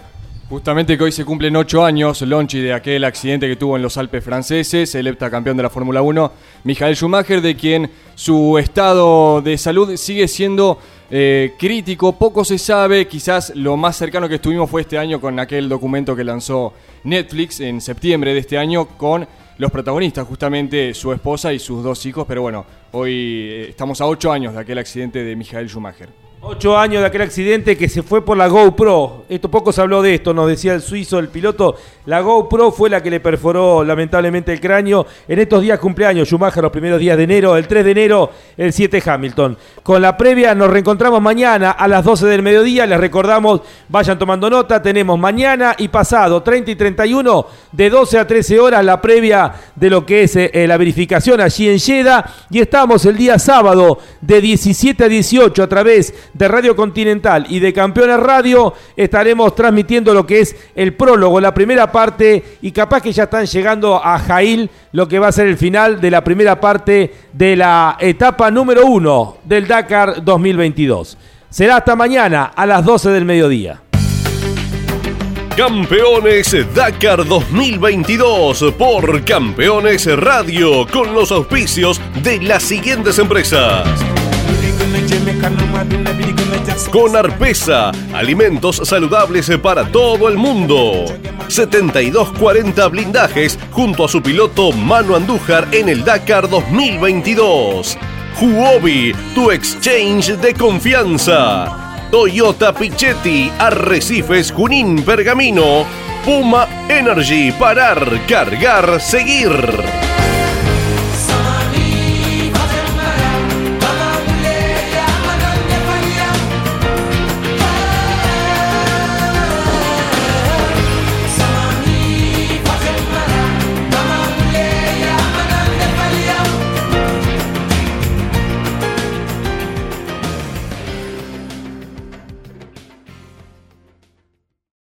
Justamente que hoy se cumplen ocho años, Lonchi, de aquel accidente que tuvo en los Alpes franceses, el heptacampeón de la Fórmula 1, Michael Schumacher, de quien su estado de salud sigue siendo eh, crítico, poco se sabe, quizás lo más cercano que estuvimos fue este año con aquel documento que lanzó Netflix en septiembre de este año con los protagonistas, justamente su esposa y sus dos hijos, pero bueno, hoy eh, estamos a ocho años de aquel accidente de Michael Schumacher. Ocho años de aquel accidente que se fue por la GoPro. Esto poco se habló de esto, nos decía el suizo, el piloto. La GoPro fue la que le perforó lamentablemente el cráneo. En estos días cumpleaños, Schumacher, los primeros días de enero, el 3 de enero, el 7 Hamilton. Con la previa nos reencontramos mañana a las 12 del mediodía. Les recordamos, vayan tomando nota. Tenemos mañana y pasado, 30 y 31, de 12 a 13 horas, la previa de lo que es eh, la verificación allí en Jeddah. Y estamos el día sábado de 17 a 18 a través de Radio Continental y de Campeones Radio. Estaremos transmitiendo lo que es el prólogo, la primera parte. Y capaz que ya están llegando a Jail lo que va a ser el final de la primera parte de la etapa número uno del Dakar 2022. Será hasta mañana a las 12 del mediodía. Campeones Dakar 2022 por Campeones Radio con los auspicios de las siguientes empresas. Con Arpesa, alimentos saludables para todo el mundo. 7240 blindajes junto a su piloto Manu Andújar en el Dakar 2022. Huobi, tu exchange de confianza. Toyota Pichetti, Arrecifes, Junín, Pergamino. Puma Energy, parar, cargar, seguir.